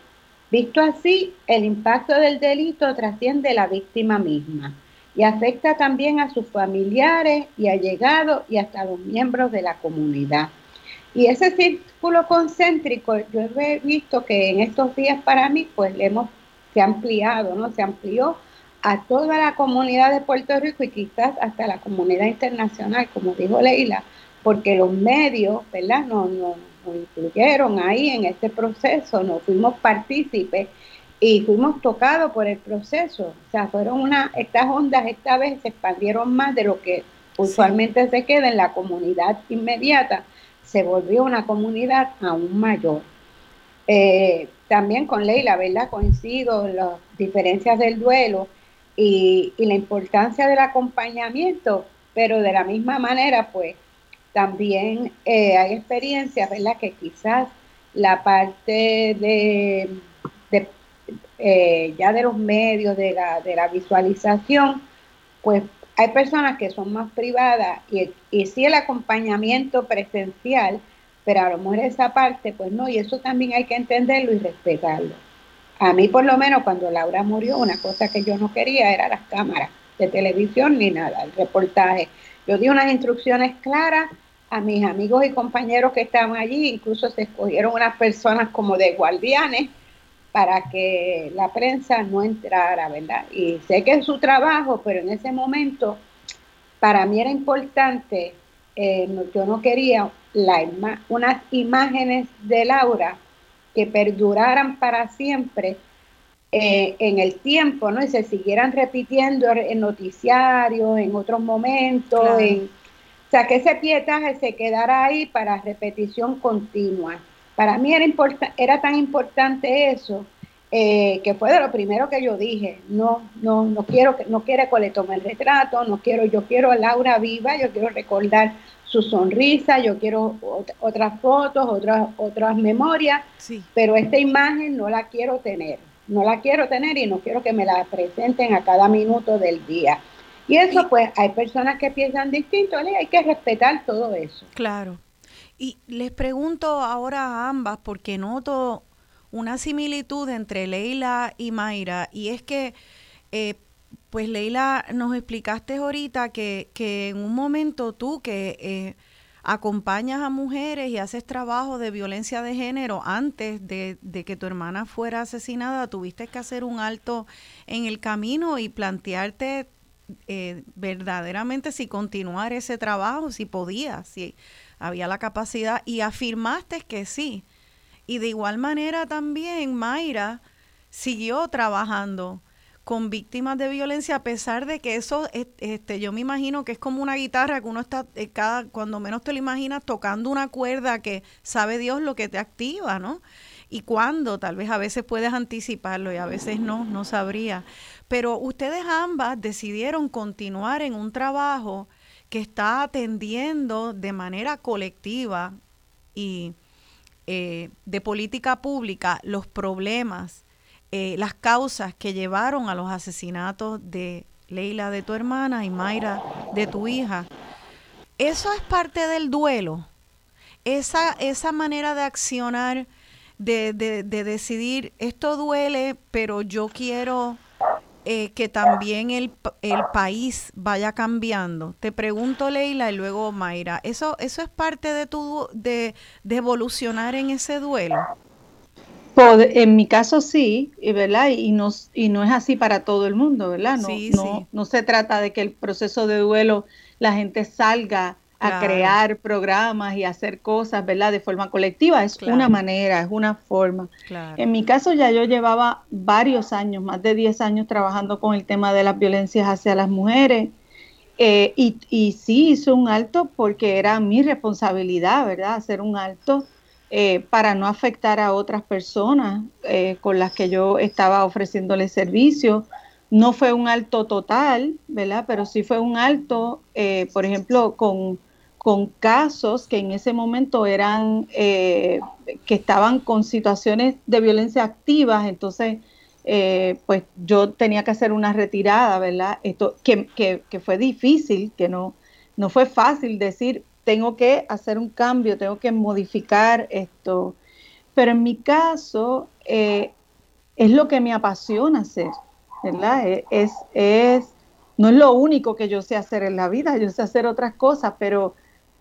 Visto así, el impacto del delito trasciende a la víctima misma y afecta también a sus familiares y allegados y hasta a los miembros de la comunidad. Y ese círculo concéntrico, yo he visto que en estos días para mí, pues le hemos, se ha ampliado, ¿no? Se amplió a toda la comunidad de Puerto Rico y quizás hasta la comunidad internacional, como dijo Leila, porque los medios, ¿verdad? Nos, nos, incluyeron ahí en este proceso, nos fuimos partícipes y fuimos tocados por el proceso. O sea, fueron una, estas ondas esta vez se expandieron más de lo que usualmente se queda en la comunidad inmediata se volvió una comunidad aún mayor. Eh, también con Leila, ¿verdad? Coincido en las diferencias del duelo y, la importancia del acompañamiento, pero de la misma manera, pues también eh, hay experiencias, ¿verdad? Que quizás la parte de, eh, ya de los medios, de la, de la visualización, pues hay personas que son más privadas y, y sí el acompañamiento presencial, pero a lo mejor esa parte, pues no, y eso también hay que entenderlo y respetarlo. A mí por lo menos cuando Laura murió, una cosa que yo no quería era las cámaras de televisión ni nada, el reportaje. Yo di unas instrucciones claras a mis amigos y compañeros que estaban allí, incluso se escogieron unas personas como de guardianes para que la prensa no entrara, ¿verdad? Y sé que es su trabajo, pero en ese momento para mí era importante, eh, yo no quería la unas imágenes de Laura que perduraran para siempre eh, en el tiempo, ¿no? Y se siguieran repitiendo en noticiarios, en otros momentos, o sea, que ese pietaje se quedara ahí para repetición continua. Para mí era, era tan importante eso eh, que fue de lo primero que yo dije. No, no, no quiero que no quiere que le tome el retrato, no quiero, yo quiero a Laura viva, yo quiero recordar su sonrisa, yo quiero otras fotos, otras, otras memorias, pero esta imagen no la quiero tener, no la quiero tener y no quiero que me la presenten a cada minuto del día. Y eso, pues, hay personas que piensan distinto, hay que respetar todo eso. Claro. Y les pregunto ahora a ambas, porque noto una similitud entre Leila y Mayra, y es que, eh, pues Leila, nos explicaste ahorita que, que en un momento tú que eh, acompañas a mujeres y haces trabajo de violencia de género antes de, de, que tu hermana fuera asesinada, tuviste que hacer un alto en el camino y plantearte eh, verdaderamente si continuar ese trabajo, si podías, si había la capacidad y afirmaste que sí. Y de igual manera también Mayra siguió trabajando. con víctimas de violencia, a pesar de que eso, este, yo me imagino que es como una guitarra que uno está, eh, cada, cuando menos te lo imaginas, tocando una cuerda que sabe Dios lo que te activa, ¿no? Y cuándo, tal vez a veces puedes anticiparlo y a veces no, no sabría. Pero ustedes ambas decidieron continuar en un trabajo que está atendiendo de manera colectiva y eh, de política pública los problemas eh, las causas que llevaron a los asesinatos de Leila de tu hermana y Mayra de tu hija. Eso es parte del duelo. Esa, esa manera de accionar, de, de, decidir, esto duele, pero yo quiero eh, que también el, el, país vaya cambiando. Te pregunto, Leila, y luego Mayra, ¿eso, eso es parte de, tu, de, de evolucionar en ese duelo? en mi caso sí, ¿verdad? Y no, y no es así para todo el mundo, ¿verdad? No, no, no se trata de que el proceso de duelo la gente salga a crear programas y hacer cosas, ¿verdad? De forma colectiva. Es una manera, es una forma. En mi caso ya yo llevaba varios años, más de 10 años trabajando con el tema de las violencias hacia las mujeres. Eh, y, y sí hice un alto porque era mi responsabilidad, ¿verdad? Hacer un alto eh, para no afectar a otras personas eh, con las que yo estaba ofreciéndole servicio. No fue un alto total, ¿verdad? Pero sí fue un alto, eh, por ejemplo, con, con, casos que en ese momento eran, que estaban con situaciones de violencia activas, entonces, pues yo tenía que hacer una retirada, ¿verdad? Esto, que, que, que fue difícil, que no, no fue fácil decir, tengo que hacer un cambio, tengo que modificar esto. Pero en mi caso, eh, es lo que me apasiona hacer, ¿verdad? E, es, es, no es lo único que yo sé hacer en la vida, yo sé hacer otras cosas, pero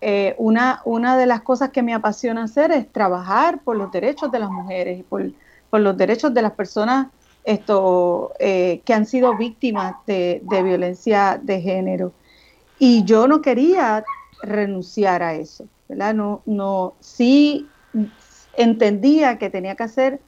eh, una, una de las cosas que me apasiona hacer es trabajar por los derechos de las mujeres y por, los derechos de las personas esto, eh, que han sido víctimas de, de violencia de género. Y yo no quería renunciar a eso, ¿verdad? No, no, sí entendía que tenía que hacer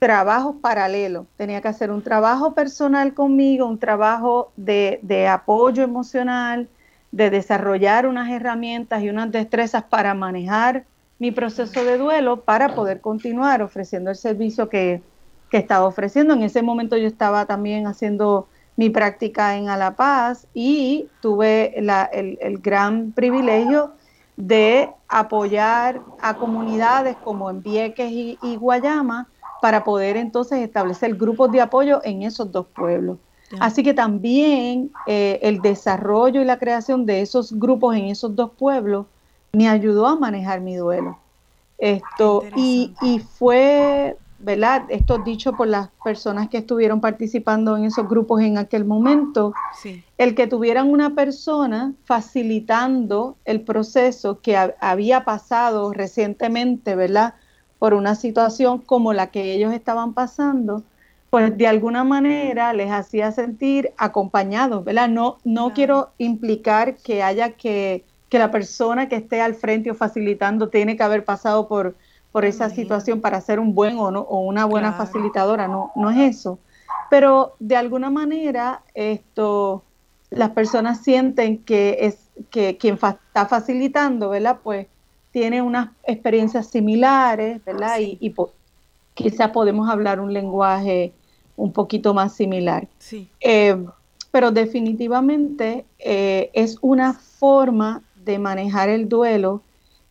trabajos paralelos, tenía que hacer un trabajo personal conmigo, un trabajo de, de apoyo emocional, de desarrollar unas herramientas y unas destrezas para manejar mi proceso de duelo para poder continuar ofreciendo el servicio que, que estaba ofreciendo. En ese momento yo estaba también haciendo mi práctica en Alapaz y tuve el, gran privilegio de apoyar a comunidades como en Vieques y, Guayama para poder entonces establecer grupos de apoyo en esos dos pueblos. Así que también eh, el desarrollo y la creación de esos grupos en esos dos pueblos me ayudó a manejar mi duelo. Esto, y, y fue ¿verdad? Esto dicho por las personas que estuvieron participando en esos grupos en aquel momento, el que tuvieran una persona facilitando el proceso que había pasado recientemente, ¿verdad? Por una situación como la que ellos estaban pasando, pues de alguna manera les hacía sentir acompañados, ¿verdad? No, no quiero implicar que haya que, que la persona que esté al frente o facilitando tiene que haber pasado por por esa situación para ser un buen o, no, o una buena facilitadora, no, no es eso. Pero de alguna manera esto, las personas sienten que es que quien está facilitando, ¿verdad? Pues tiene unas experiencias similares, ¿verdad? Y, y quizás podemos hablar un lenguaje un poquito más similar. Sí. Eh, pero definitivamente eh, es una forma de manejar el duelo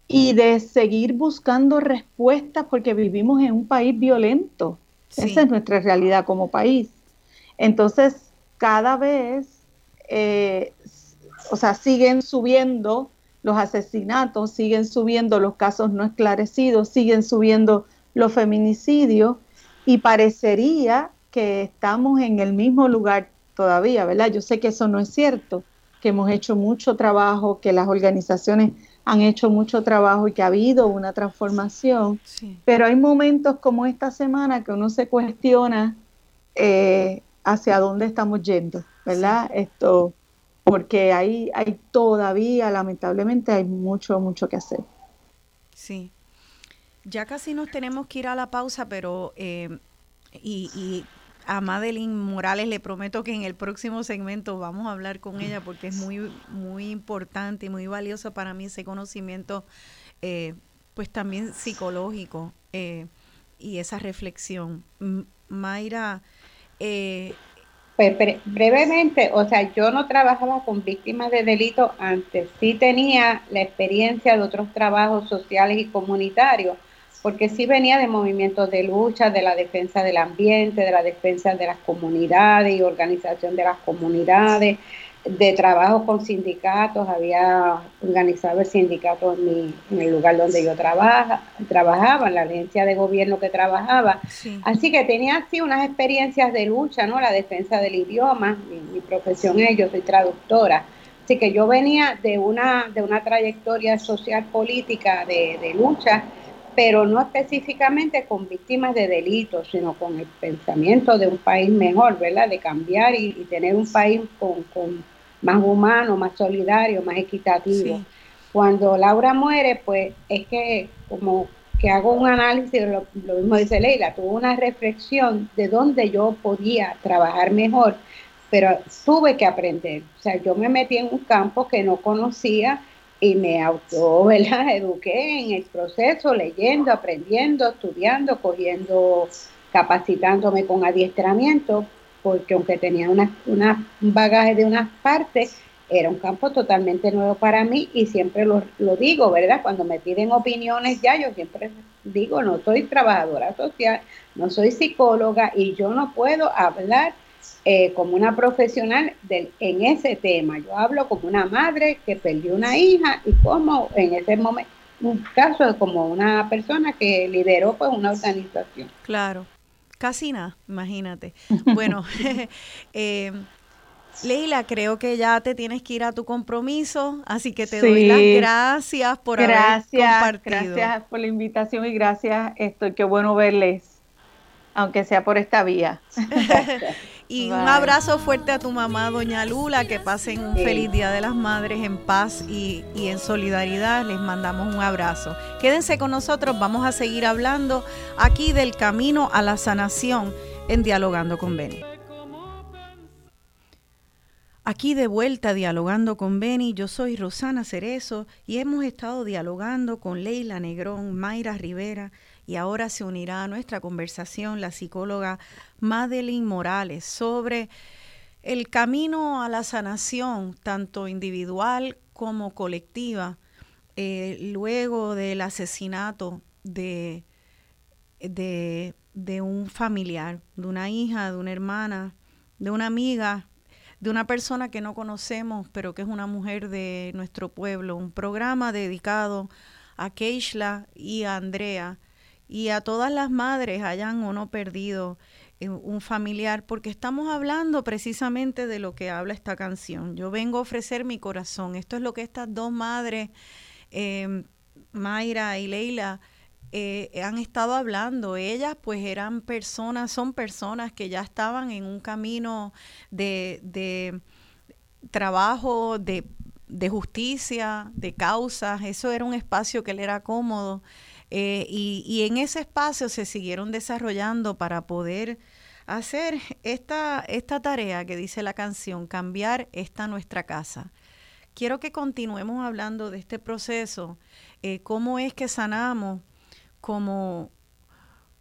y de seguir buscando respuestas porque vivimos en un país violento. Esa es nuestra realidad como país. Entonces, cada vez, eh, o sea, siguen subiendo los asesinatos, siguen subiendo los casos no esclarecidos, siguen subiendo los feminicidios y parecería que estamos en el mismo lugar todavía, ¿verdad? Yo sé que eso no es cierto, que hemos hecho mucho trabajo, que las organizaciones han hecho mucho trabajo y que ha habido una transformación, pero hay momentos como esta semana que uno se cuestiona eh, hacia dónde estamos yendo, ¿verdad? Esto, porque hay, hay todavía, lamentablemente, hay mucho, mucho que hacer. Sí. Ya casi nos tenemos que ir a la pausa, pero, eh, y, y a Madeline Morales le prometo que en el próximo segmento vamos a hablar con ella porque es muy, muy importante y muy valioso para mí ese conocimiento, eh, pues también psicológico eh, y esa reflexión. Mayra, eh, pues brevemente, o sea, yo no trabajaba con víctimas de delitos antes, sí tenía la experiencia de otros trabajos sociales y comunitarios, porque sí venía de movimientos de lucha, de la defensa del ambiente, de la defensa de las comunidades y organización de las comunidades, de trabajo con sindicatos, había organizado el sindicato en, el lugar donde yo trabaja, trabajaba, en la agencia de gobierno que trabajaba. Así que tenía así unas experiencias de lucha, ¿no? La defensa del idioma, mi, profesión es, yo soy traductora. Así que yo venía de una, de una trayectoria social política de, de lucha, pero no específicamente con víctimas de delitos, sino con el pensamiento de un país mejor, ¿verdad? De cambiar y, tener un país con, con más humano, más solidario, más equitativo. Cuando Laura muere, pues es que como que hago un análisis, lo, lo, mismo dice Leila, tuvo una reflexión de dónde yo podía trabajar mejor, pero tuve que aprender. O sea, yo me metí en un campo que no conocía y me auto, *laughs* ¿verdad? Eduqué en el proceso, leyendo, aprendiendo, estudiando, cogiendo, capacitándome con adiestramiento, porque aunque tenía una, una, un bagaje de unas partes, era un campo totalmente nuevo para mí y siempre lo, lo, digo, ¿verdad? Cuando me piden opiniones ya, yo siempre digo, no soy trabajadora social, no soy psicóloga y yo no puedo hablar eh, como una profesional del, en ese tema. Yo hablo como una madre que perdió una hija y como en ese momento, un caso como una persona que lideró pues una organización. Claro. Casi nada, imagínate. *laughs* Bueno, *laughs* eh, Leila, creo que ya te tienes que ir a tu compromiso, así que te doy las gracias por haber compartido. Gracias por la invitación y gracias, esto, qué bueno verles, aunque sea por esta vía. *laughs* Y un abrazo fuerte a tu mamá, doña Lula, que pasen un feliz Día de las Madres en paz y, y, en solidaridad. Les mandamos un abrazo. Quédense con nosotros, vamos a seguir hablando aquí del camino a la sanación en Dialogando con Beni. Aquí de vuelta dialogando con Beni, yo soy Rosana Cerezo y hemos estado dialogando con Leila Negrón, Mayra Rivera y ahora se unirá a nuestra conversación la psicóloga Madeline Morales sobre el camino a la sanación, tanto individual como colectiva, eh, luego del asesinato de, de, de un familiar, de una hija, de una hermana, de una amiga, de una persona que no conocemos, pero que es una mujer de nuestro pueblo, un programa dedicado a Keishla y a Andrea y a todas las madres hayan o no perdido eh, un familiar, porque estamos hablando precisamente de lo que habla esta canción. Yo vengo a ofrecer mi corazón. Esto es lo que estas dos madres, eh, Mayra y Leila, eh, han estado hablando. Ellas pues eran personas, son personas que ya estaban en un camino de, de trabajo, de, de justicia, de causas. Eso era un espacio que le era cómodo. Eh, y, en ese espacio se siguieron desarrollando para poder hacer esta, esta tarea que dice la canción, cambiar esta nuestra casa. Quiero que continuemos hablando de este proceso, eh, cómo es que sanamos como,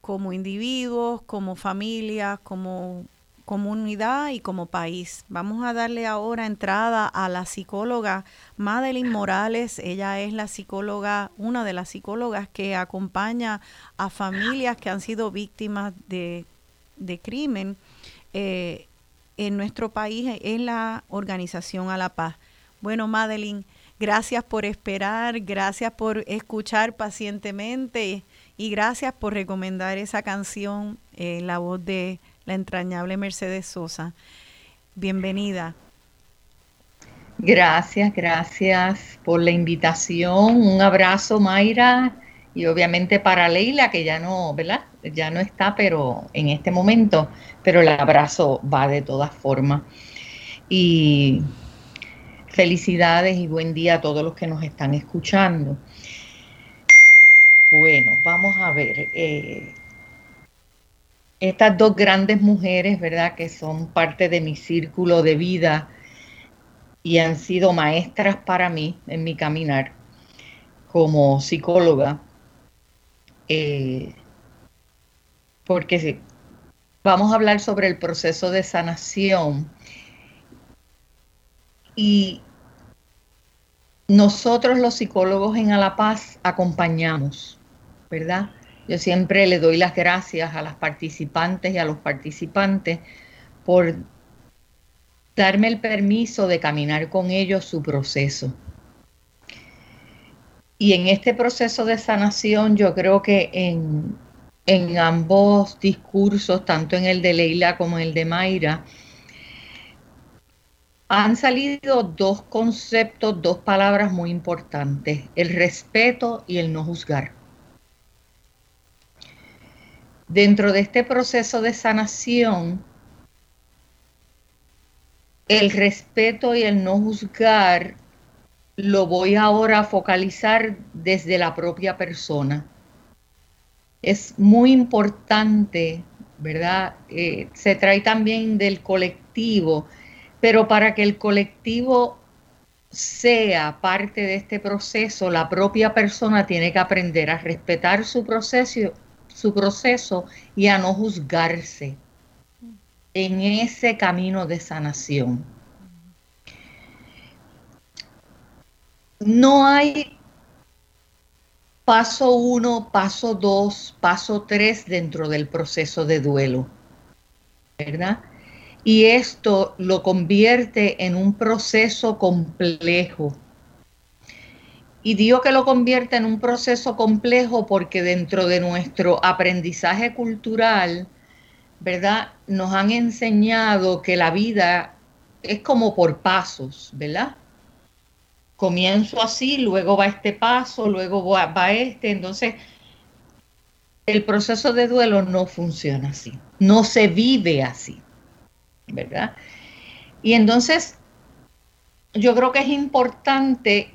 como individuos, como familias, como comunidad y como país. Vamos a darle ahora entrada a la psicóloga Madeline Morales. Ella es la psicóloga, una de las psicólogas que acompaña a familias que han sido víctimas de, crimen eh, en nuestro país, en la organización A la Paz. Bueno, Madeline, gracias por esperar, gracias por escuchar pacientemente y gracias por recomendar esa canción en la voz de la entrañable Mercedes Sosa. Bienvenida. Gracias, gracias por la invitación. Un abrazo, Mayra, y obviamente para Leila, que ya no, ¿verdad? Ya no está, pero en este momento, pero el abrazo va de todas formas. Y felicidades y buen día a todos los que nos están escuchando. Bueno, vamos a ver. Eh, estas dos grandes mujeres, ¿verdad? Que son parte de mi círculo de vida y han sido maestras para mí en mi caminar como psicóloga. Eh, porque vamos a hablar sobre el proceso de sanación y nosotros los psicólogos en Alapaz acompañamos, ¿verdad? Yo siempre le doy las gracias a las participantes y a los participantes por darme el permiso de caminar con ellos su proceso. Y en este proceso de sanación yo creo que en, en ambos discursos, tanto en el de Leila como en el de Mayra, han salido dos conceptos, dos palabras muy importantes, el respeto y el no juzgar. Dentro de este proceso de sanación, el respeto y el no juzgar lo voy ahora a focalizar desde la propia persona. Es muy importante, ¿verdad? Eh, se trae también del colectivo, pero para que el colectivo sea parte de este proceso, la propia persona tiene que aprender a respetar su proceso, su proceso y a no juzgarse en ese camino de sanación. No hay paso uno, paso dos, paso tres dentro del proceso de duelo, ¿verdad? Y esto lo convierte en un proceso complejo. Y digo que lo convierte en un proceso complejo porque dentro de nuestro aprendizaje cultural, ¿verdad? Nos han enseñado que la vida es como por pasos, ¿verdad? Comienzo así, luego va este paso, luego va, este, entonces el proceso de duelo no funciona así, no se vive así, ¿verdad? Y entonces yo creo que es importante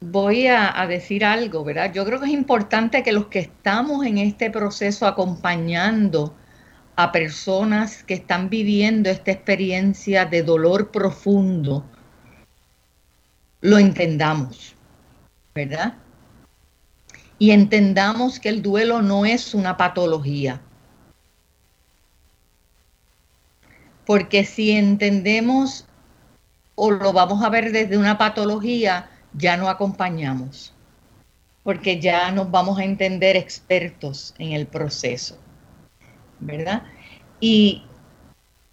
voy a, decir algo, ¿verdad? Yo creo que es importante que los que estamos en este proceso acompañando a personas que están viviendo esta experiencia de dolor profundo, lo entendamos, ¿verdad? Y entendamos que el duelo no es una patología. Porque si entendemos o lo vamos a ver desde una patología, ya no acompañamos, porque ya nos vamos a entender expertos en el proceso, ¿verdad? Y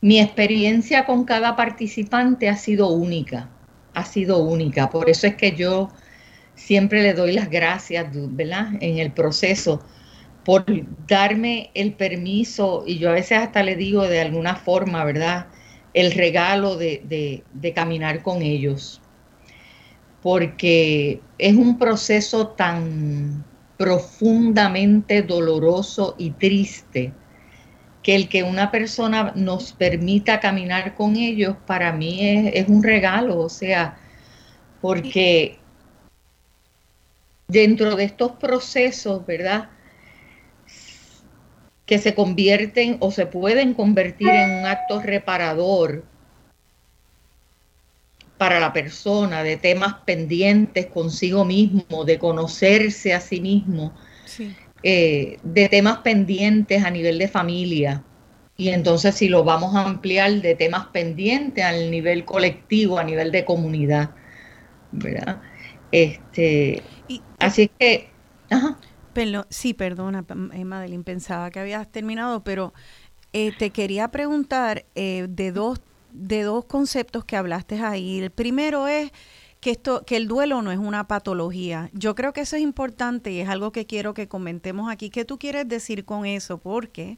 mi experiencia con cada participante ha sido única, ha sido única, por eso es que yo siempre le doy las gracias, ¿verdad? En el proceso, por darme el permiso, y yo a veces hasta le digo de alguna forma, ¿verdad? El regalo de, de caminar con ellos porque es un proceso tan profundamente doloroso y triste que el que una persona nos permita caminar con ellos para mí es, un regalo, o sea, porque dentro de estos procesos, ¿verdad? Que se convierten o se pueden convertir en un acto reparador para la persona, de temas pendientes consigo mismo, de conocerse a sí mismo, eh, de temas pendientes a nivel de familia. Y entonces si lo vamos a ampliar de temas pendientes al nivel colectivo, a nivel de comunidad, ¿verdad? Este, así que... sí, perdona, eh, Madeline, pensaba que habías terminado, pero eh, te quería preguntar de dos de dos conceptos que hablaste ahí. El primero es que esto, que el duelo no es una patología. Yo creo que eso es importante y es algo que quiero que comentemos aquí. ¿Qué tú quieres decir con eso? Porque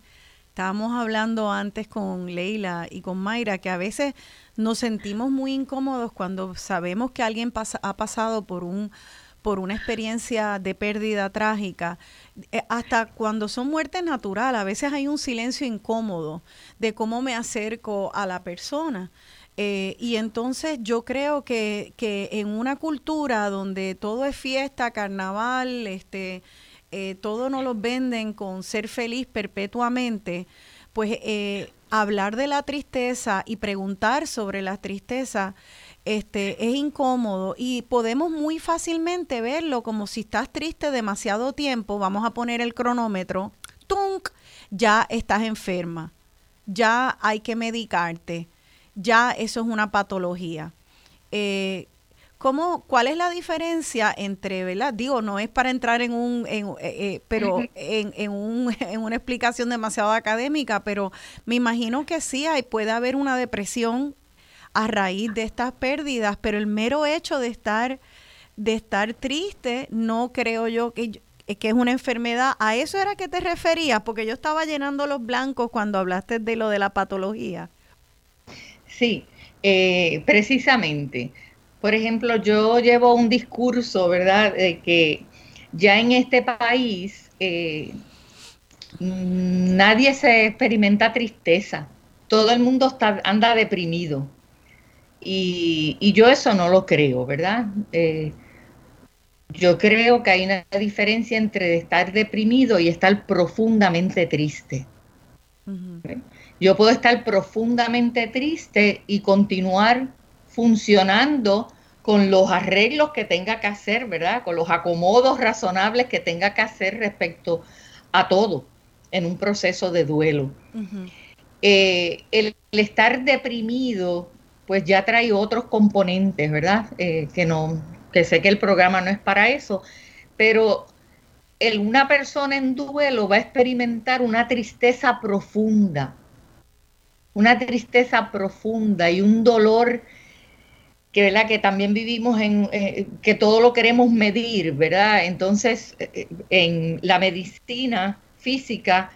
estábamos hablando antes con Leila y con Mayra que a veces nos sentimos muy incómodos cuando sabemos que alguien ha pasado por un por una experiencia de pérdida trágica, eh, hasta cuando son muertes naturales, a veces hay un silencio incómodo de cómo me acerco a la persona. Eh, y entonces yo creo que, que, en una cultura donde todo es fiesta, carnaval, este, eh, todo nos lo venden con ser feliz perpetuamente, pues hablar de la tristeza y preguntar sobre la tristeza este, es incómodo y podemos muy fácilmente verlo como si estás triste demasiado tiempo, vamos a poner el cronómetro, ¡tunk! ya estás enferma, ya hay que medicarte, ya eso es una patología. Eh, ¿Cómo, ¿Cuál es la diferencia entre, verdad? Digo, no es para entrar en un, en, eh, eh, pero en, en, un, *laughs* en una explicación demasiado académica, pero me imagino que sí, hay, puede haber una depresión a raíz de estas pérdidas, pero el mero hecho de estar, de estar triste, no creo yo que, que es una enfermedad. ¿A eso era que te referías? Porque yo estaba llenando los blancos cuando hablaste de lo de la patología. Sí, eh, precisamente. Por ejemplo, yo llevo un discurso, ¿verdad?, de que ya en este país eh, nadie se experimenta tristeza, todo el mundo está, anda deprimido. Y, yo eso no lo creo, ¿verdad? Eh, yo creo que hay una diferencia entre estar deprimido y estar profundamente triste. Yo puedo estar profundamente triste y continuar funcionando con los arreglos que tenga que hacer, ¿verdad? Con los acomodos razonables que tenga que hacer respecto a todo en un proceso de duelo. Eh, el, estar deprimido, pues ya trae otros componentes, ¿verdad? Eh, que no, que sé que el programa no es para eso, pero una persona en duelo va a experimentar una tristeza profunda, una tristeza profunda y un dolor que, ¿verdad? que también vivimos en eh, que todo lo queremos medir, ¿verdad? Entonces, eh, en la medicina física,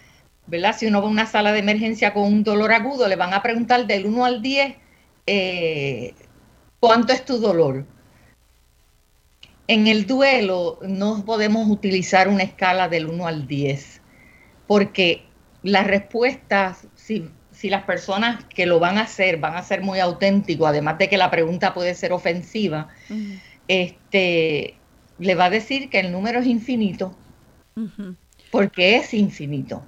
¿verdad? Si uno va a una sala de emergencia con un dolor agudo, le van a preguntar del 1 al 10 eh, cuánto es tu dolor. En el duelo no podemos utilizar una escala del 1 al 10, porque las respuestas, si si las personas que lo van a hacer van a ser muy auténticos, además de que la pregunta puede ser ofensiva, este, le va a decir que el número es infinito, porque es infinito.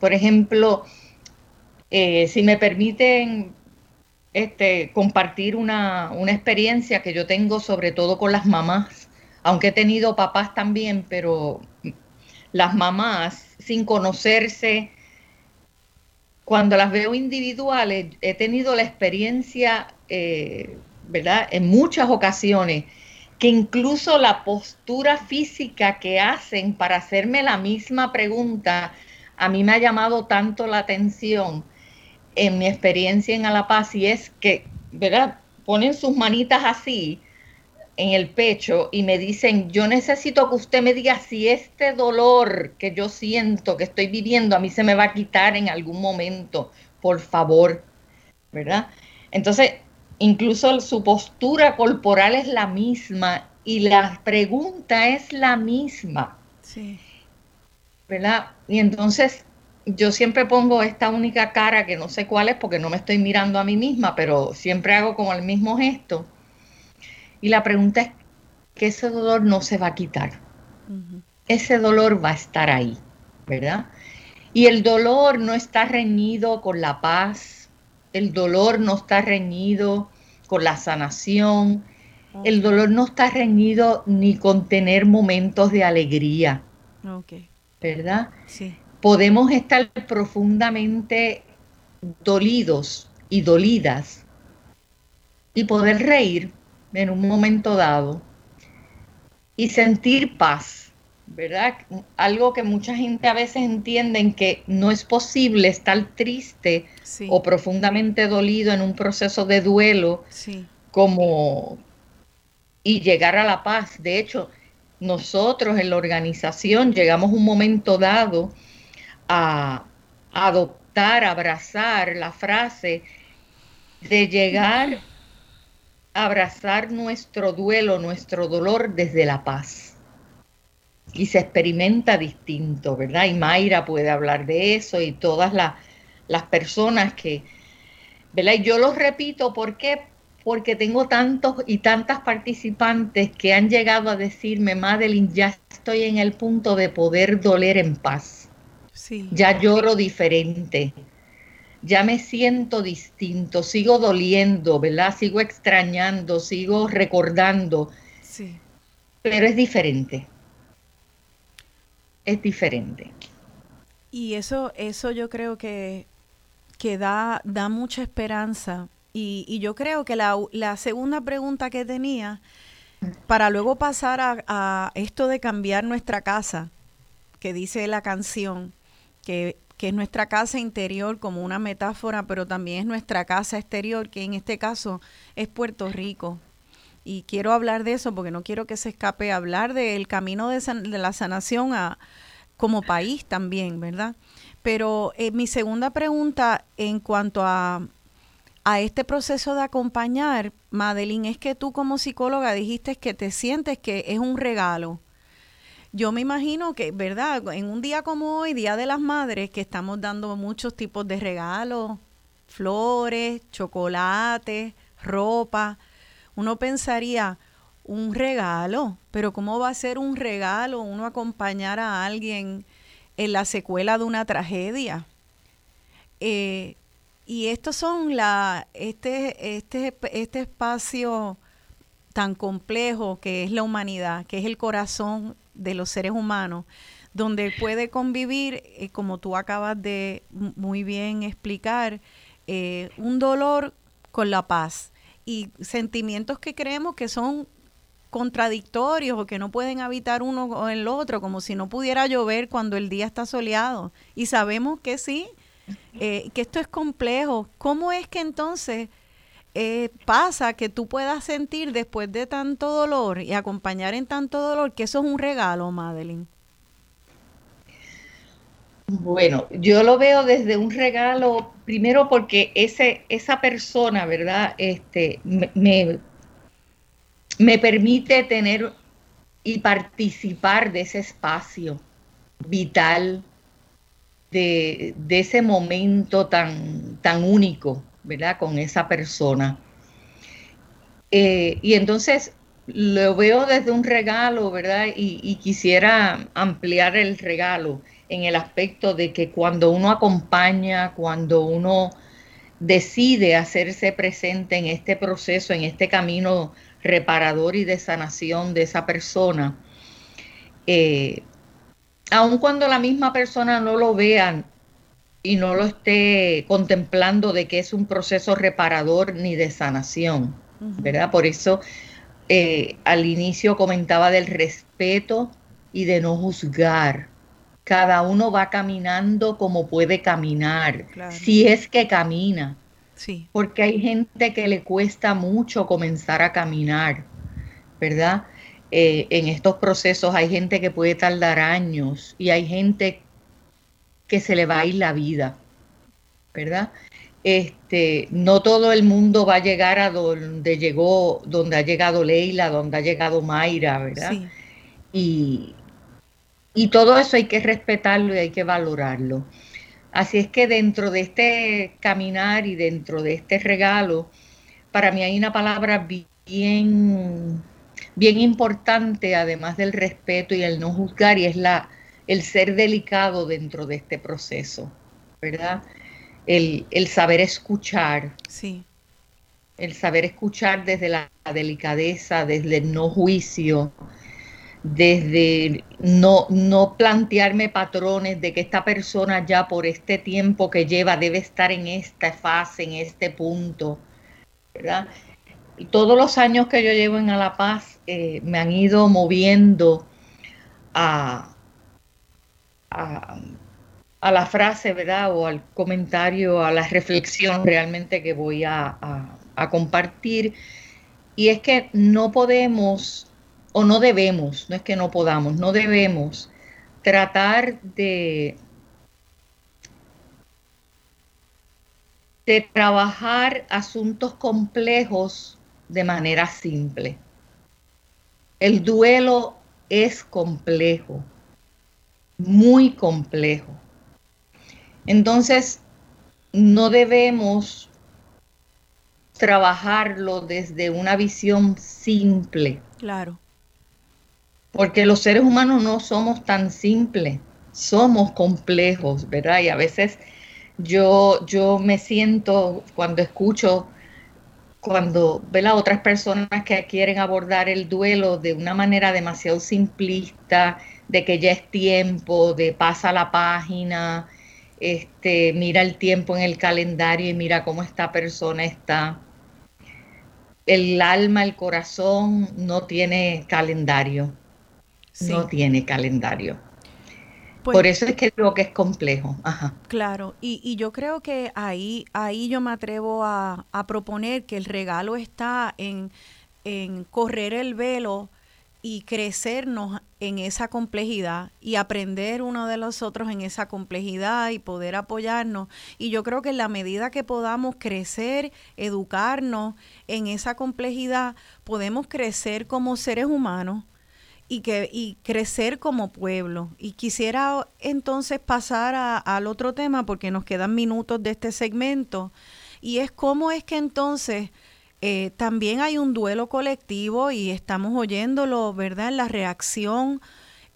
Por ejemplo, eh, si me permiten este, compartir una, una experiencia que yo tengo sobre todo con las mamás, aunque he tenido papás también, pero las mamás sin conocerse, cuando las veo individuales, he tenido la experiencia, eh, ¿verdad? En muchas ocasiones, que incluso la postura física que hacen para hacerme la misma pregunta, a mí me ha llamado tanto la atención en mi experiencia en Alapaz y es que, ¿verdad? Ponen sus manitas así en el pecho y me dicen, yo necesito que usted me diga si este dolor que yo siento, que estoy viviendo, a mí se me va a quitar en algún momento, por favor, ¿verdad? Entonces, incluso su postura corporal es la misma y la pregunta es la misma. Sí. ¿Verdad? Y entonces yo siempre pongo esta única cara que no sé cuál es porque no me estoy mirando a mí misma, pero siempre hago como el mismo gesto y la pregunta es que ese dolor no se va a quitar. Ese dolor va a estar ahí, ¿verdad? Y el dolor no está reñido con la paz, el dolor no está reñido con la sanación, el dolor no está reñido ni con tener momentos de alegría, ¿verdad? Sí. Podemos estar profundamente dolidos y dolidas y poder reír en un momento dado y sentir paz, ¿verdad? Algo que mucha gente a veces entiende que no es posible estar triste o profundamente dolido en un proceso de duelo como y llegar a la paz. De hecho, nosotros en la organización llegamos un momento dado a adoptar, abrazar la frase de llegar abrazar nuestro duelo, nuestro dolor desde la paz. Y se experimenta distinto, ¿verdad? Y Mayra puede hablar de eso y todas las personas que, ¿verdad? Y yo lo repito, ¿por qué? porque tengo tantos y tantas participantes que han llegado a decirme, Madeline, ya estoy en el punto de poder doler en paz. Sí. Ya lloro diferente. Ya me siento distinto, sigo doliendo, ¿verdad? Sigo extrañando, sigo recordando. Sí. Pero es diferente. Es diferente. Y eso, eso yo creo que, que da, da mucha esperanza y, yo creo que la, segunda pregunta que tenía, para luego pasar a, esto de cambiar nuestra casa, que dice la canción, que, es nuestra casa interior como una metáfora, pero también es nuestra casa exterior, que en este caso es Puerto Rico. Y quiero hablar de eso porque no quiero que se escape hablar del camino de, de la sanación a, como país también, ¿verdad? Pero eh, mi segunda pregunta en cuanto a, a este proceso de acompañar, Madeline, es que tú como psicóloga dijiste que te sientes que es un regalo. Yo me imagino que, ¿verdad? En un día como hoy, Día de las Madres, que estamos dando muchos tipos de regalos, flores, chocolate, ropa, uno pensaría, un regalo, pero ¿cómo va a ser un regalo uno acompañar a alguien en la secuela de una tragedia? Eh, y estos son la, este, este, este espacio tan complejo que es la humanidad, que es el corazón de los seres humanos, donde puede convivir, eh, como tú acabas de muy bien explicar, eh, un dolor con la paz y sentimientos que creemos que son contradictorios o que no pueden habitar uno o el otro, como si no pudiera llover cuando el día está soleado. Y sabemos que sí, eh, que esto es complejo. ¿Cómo es que entonces eh, pasa que tú puedas sentir después de tanto dolor y acompañar en tanto dolor que eso es un regalo, Madeline? Bueno, yo lo veo desde un regalo, primero porque ese, esa persona, ¿verdad? Este, me, me permite tener y participar de ese espacio vital, de, ese momento tan, tan único, ¿verdad? Con esa persona. Eh, y entonces lo veo desde un regalo, ¿verdad? Y, quisiera ampliar el regalo en el aspecto de que cuando uno acompaña, cuando uno decide hacerse presente en este proceso, en este camino reparador y de sanación de esa persona, eh, aun cuando la misma persona no lo vea y no lo esté contemplando de que es un proceso reparador ni de sanación, ¿verdad? Por eso eh, al inicio comentaba del respeto y de no juzgar. Cada uno va caminando como puede caminar, si es que camina. Sí. Porque hay gente que le cuesta mucho comenzar a caminar, ¿verdad? Eh, en estos procesos hay gente que puede tardar años y hay gente que se le va a ir la vida, ¿verdad? Este, no todo el mundo va a llegar a donde llegó, donde ha llegado Leila, donde ha llegado Mayra, ¿verdad? Y, y todo eso hay que respetarlo y hay que valorarlo. Así es que dentro de este caminar y dentro de este regalo, para mí hay una palabra bien bien importante, además del respeto y el no juzgar, y es la, el ser delicado dentro de este proceso, ¿verdad? El, saber escuchar. Sí. El saber escuchar desde la delicadeza, desde el no juicio, desde no, no plantearme patrones de que esta persona ya por este tiempo que lleva debe estar en esta fase, en este punto, ¿verdad? Y todos los años que yo llevo en A La Paz, eh, me han ido moviendo a, a, la frase, ¿verdad? O al comentario, a la reflexión realmente que voy a, a compartir. Y es que no podemos, o no debemos, no es que no podamos, no debemos tratar de de trabajar asuntos complejos de manera simple. El duelo es complejo, muy complejo. Entonces, no debemos trabajarlo desde una visión simple. Claro. Porque los seres humanos no somos tan simples, somos complejos, ¿verdad? Y a veces yo, yo me siento cuando escucho, cuando ve a otras personas que quieren abordar el duelo de una manera demasiado simplista, de que ya es tiempo, de pasa la página, este, mira el tiempo en el calendario y mira cómo esta persona está. El alma, el corazón no tiene calendario. No tiene calendario. Pues Por eso es que digo que es complejo. Claro, y, yo creo que ahí, ahí yo me atrevo a, a proponer que el regalo está en, en correr el velo y crecernos en esa complejidad y aprender uno de los otros en esa complejidad y poder apoyarnos. Y yo creo que en la medida que podamos crecer, educarnos en esa complejidad, podemos crecer como seres humanos y, que, y crecer como pueblo. Y quisiera entonces pasar al otro tema porque nos quedan minutos de este segmento y es cómo es que entonces eh, también hay un duelo colectivo y estamos oyéndolo, ¿verdad? La reacción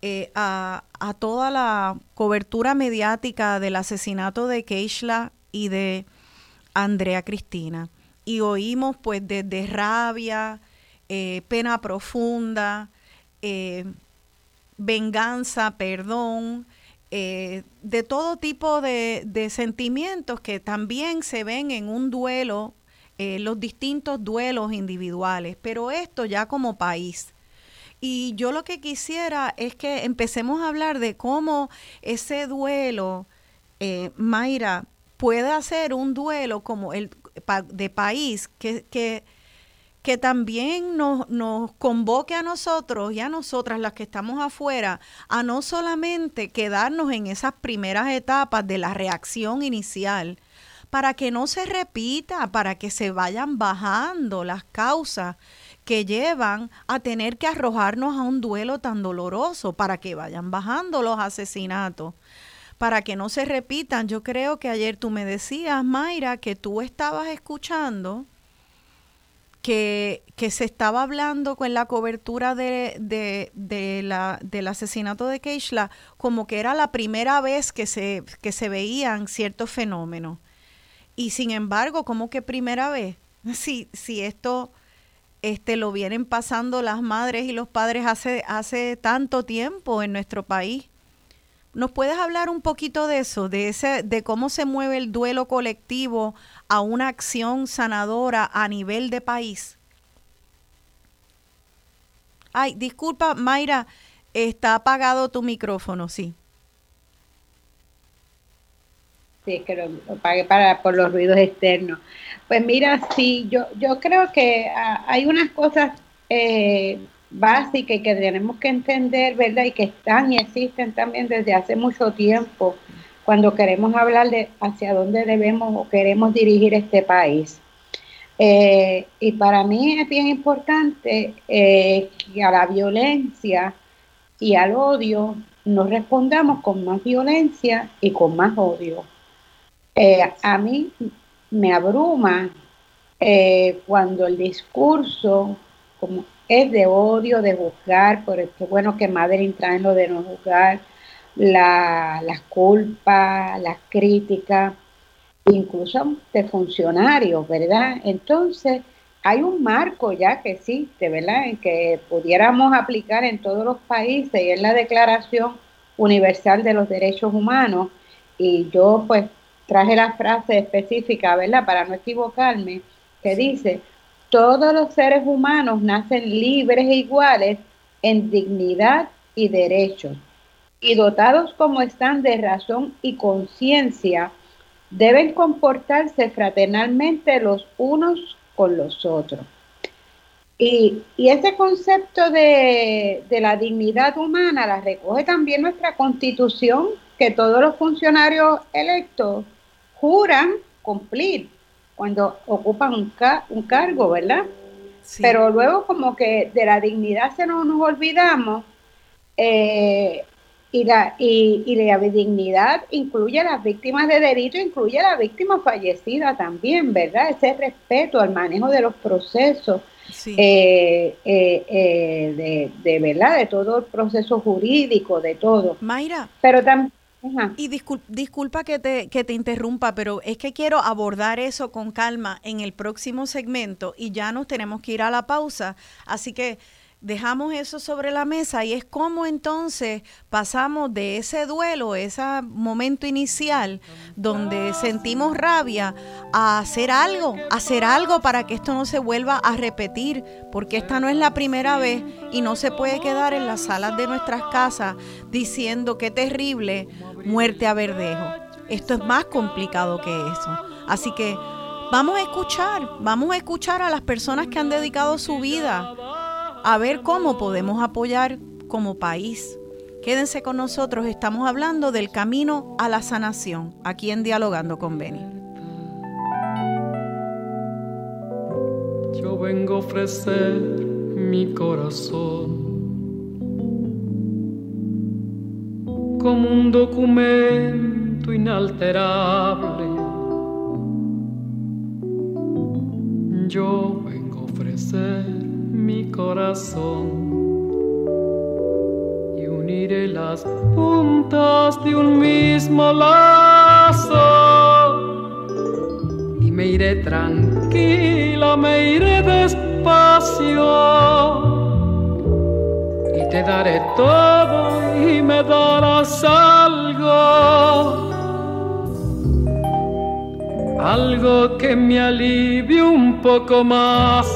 eh, a, a, toda la cobertura mediática del asesinato de Keishla y de Andrea Cristina. Y oímos pues desde rabia, eh, pena profunda, venganza, perdón, de todo tipo de, de sentimientos que también se ven en un duelo eh, los distintos duelos individuales, pero esto ya como país. Y yo lo que quisiera es que empecemos a hablar de cómo ese duelo, eh, Mayra, puede hacer un duelo como el de país que, que, que también nos, nos convoque a nosotros y a nosotras las que estamos afuera a no solamente quedarnos en esas primeras etapas de la reacción inicial, para que no se repita, para que se vayan bajando las causas que llevan a tener que arrojarnos a un duelo tan doloroso, para que vayan bajando los asesinatos, para que no se repitan. Yo creo que ayer tú me decías, Mayra, que tú estabas escuchando que, que se estaba hablando con la cobertura de, de, la, del asesinato de Keishla como que era la primera vez que se, que se veían ciertos fenómenos. Y sin embargo, como que primera vez, *laughs* si, si esto este, lo vienen pasando las madres y los padres hace, hace tanto tiempo en nuestro país. ¿Nos puedes hablar un poquito de eso, de ese, de cómo se mueve el duelo colectivo a una acción sanadora a nivel de país? Ay, disculpa, Mayra, está apagado tu micrófono, sí. Sí, que lo, pague para, por los ruidos externos. Pues mira, sí, yo, yo creo que ah, hay unas cosas eh, básicas que tenemos que entender, ¿verdad? Y que están y existen también desde hace mucho tiempo cuando queremos hablar de hacia dónde debemos o queremos dirigir este país. Eh, y para mí es bien importante eh, que a la violencia y al odio nos respondamos con más violencia y con más odio. Eh, a mí me abruma eh, cuando el discurso como es de odio, de juzgar, por qué bueno que Madrid trae lo de no juzgar, la, las culpas, las críticas, incluso de funcionarios, ¿verdad? Entonces, hay un marco ya que existe, ¿verdad? En que pudiéramos aplicar en todos los países y es la Declaración Universal de los Derechos Humanos. Y yo pues traje la frase específica, ¿verdad? Para no equivocarme, que dice, todos los seres humanos nacen libres e iguales en dignidad y derechos, y dotados como están de razón y conciencia, deben comportarse fraternalmente los unos con los otros. Y, ese concepto de, de la dignidad humana la recoge también nuestra constitución, que todos los funcionarios electos juran cumplir cuando ocupan un, un cargo, ¿verdad? Pero luego como que de la dignidad se nos, nos olvidamos, eh, y la, y, y la dignidad incluye a las víctimas de delito, incluye a la víctima fallecida también, ¿verdad? Ese respeto al manejo de los procesos, eh, eh, eh, de, de, ¿verdad? De todo el proceso jurídico, de todo. Mayra. Pero también... Y disculpa que te, que te interrumpa, pero es que quiero abordar eso con calma en el próximo segmento y ya nos tenemos que ir a la pausa. Así que dejamos eso sobre la mesa y es como entonces pasamos de ese duelo, ese momento inicial donde sentimos rabia, a hacer algo, hacer algo para que esto no se vuelva a repetir, porque esta no es la primera vez y no se puede quedar en las salas de nuestras casas diciendo qué terrible muerte a verdejo. Esto es más complicado que eso. Así que vamos a escuchar, vamos a escuchar a las personas que han dedicado su vida a ver cómo podemos apoyar como país. Quédense con nosotros, estamos hablando del camino a la sanación, aquí en Dialogando con Beni. Yo vengo a ofrecer mi corazón como un documento inalterable. Yo vengo a ofrecer mi corazón y uniré las puntas de un mismo lazo y me iré tranquila, me iré despacio te daré todo y me darás algo algo que me alivie un poco más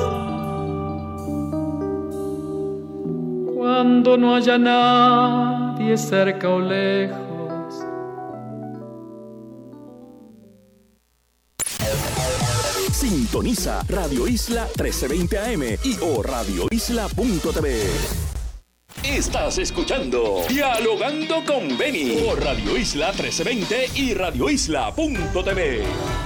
cuando no haya nadie cerca o lejos. Sintoniza Radio Isla 1320 AM y o radioisla.tv. Estás escuchando Dialogando con Beni por Radio Isla 1320 y radioisla.tv.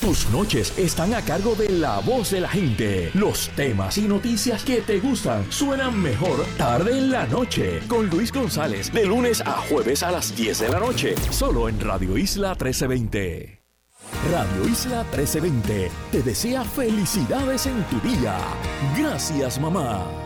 Tus noches están a cargo de la voz de la gente. Los temas y noticias que te gustan suenan mejor tarde en la noche. Con Luis González, de lunes a jueves a las 10 de la noche. Solo en Radio Isla 1320. Radio Isla 1320 te desea felicidades en tu día. Gracias, mamá.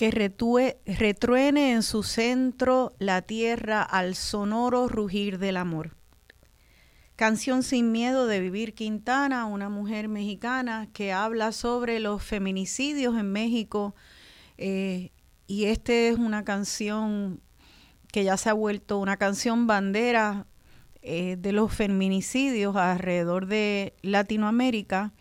que retruene en su centro la tierra al sonoro rugir del amor. Canción sin miedo de Vivir Quintana, una mujer mexicana que habla sobre los feminicidios en México. eh, y esta es una canción que ya se ha vuelto una canción bandera eh, de los feminicidios alrededor de Latinoamérica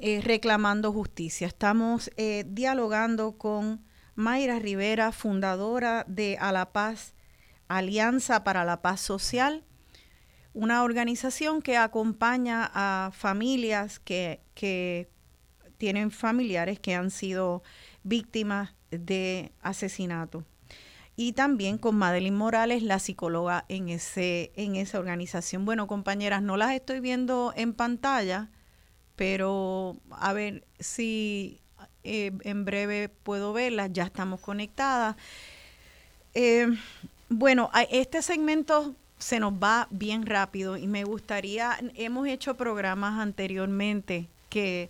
eh, reclamando justicia. Estamos eh, dialogando con Mayra Rivera, fundadora de A la Paz, Alianza para la Paz Social, una organización que acompaña a familias que, que tienen familiares que han sido víctimas de asesinato. Y también con Madeline Morales, la psicóloga en, ese, en esa organización. Bueno, compañeras, no las estoy viendo en pantalla, pero a ver si eh, en breve puedo verlas, ya estamos conectadas. Eh, bueno, este segmento se nos va bien rápido y me gustaría, hemos hecho programas anteriormente que,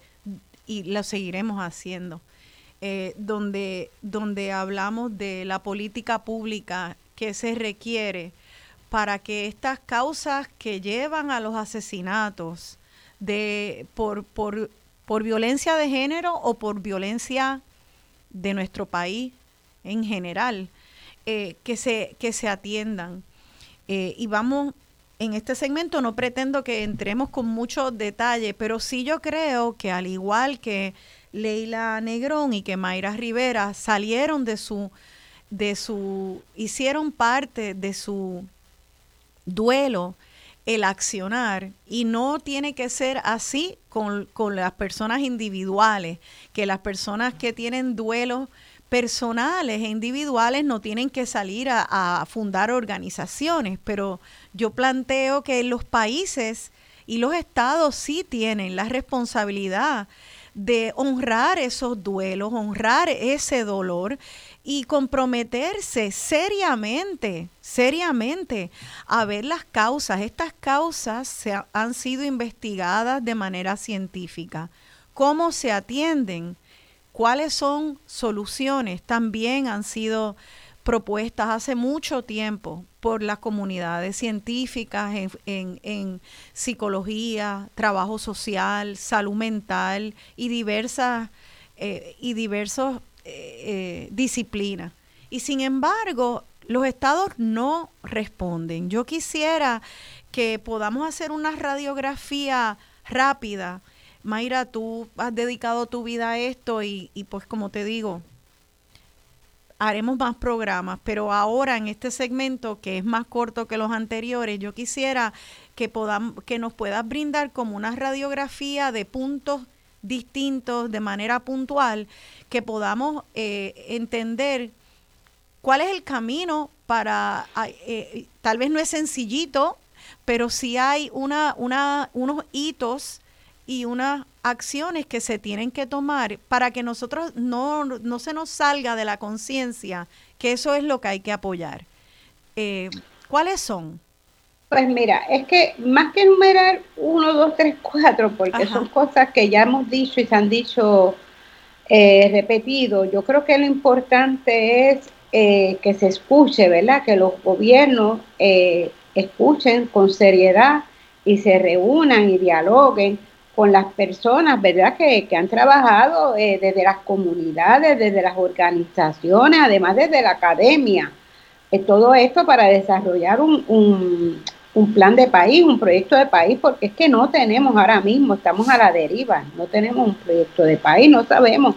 y lo seguiremos haciendo, eh, donde, donde hablamos de la política pública que se requiere para que estas causas que llevan a los asesinatos de por, por, por violencia de género o por violencia de nuestro país en general, eh, que, se, que se atiendan. Eh, y vamos, en este segmento no pretendo que entremos con mucho detalle, pero sí yo creo que al igual que Leila Negrón y que Mayra Rivera salieron de su, de su, hicieron parte de su duelo el accionar y no tiene que ser así con, con las personas individuales, que las personas que tienen duelos personales e individuales no tienen que salir a, a fundar organizaciones, pero yo planteo que los países y los estados sí tienen la responsabilidad de honrar esos duelos, honrar ese dolor y comprometerse seriamente, seriamente a ver las causas. Estas causas se ha- han sido investigadas de manera científica. ¿Cómo se atienden? ¿Cuáles son soluciones? También han sido propuestas hace mucho tiempo por las comunidades científicas en, en- en psicología, trabajo social, salud mental y diversas eh, y diversos eh, eh, disciplinas. Y sin embargo, los estados no responden. Yo quisiera que podamos hacer una radiografía rápida. Mayra, tú has dedicado tu vida a esto y, y pues como te digo, haremos más programas, pero ahora en este segmento que es más corto que los anteriores, yo quisiera que podamos que nos puedas brindar como una radiografía de puntos distintos de manera puntual, que podamos eh, entender cuál es el camino para, eh, tal vez no es sencillito, pero sí hay una, una, unos hitos y unas acciones que se tienen que tomar para que nosotros no, no se nos salga de la conciencia que eso es lo que hay que apoyar. Eh, ¿Cuáles son? Pues mira, es que más que enumerar uno, dos, tres, cuatro, porque son cosas que ya hemos dicho y se han dicho eh, repetido, yo creo que lo importante es eh, que se escuche, ¿verdad? Que los gobiernos eh, escuchen con seriedad y se reúnan y dialoguen con las personas, ¿verdad? Que, que han trabajado eh, desde las comunidades, desde las organizaciones, además desde la academia. todo esto para desarrollar un, un, un plan de país, un proyecto de país, porque es que no tenemos ahora mismo, estamos a la deriva, no tenemos un proyecto de país, no sabemos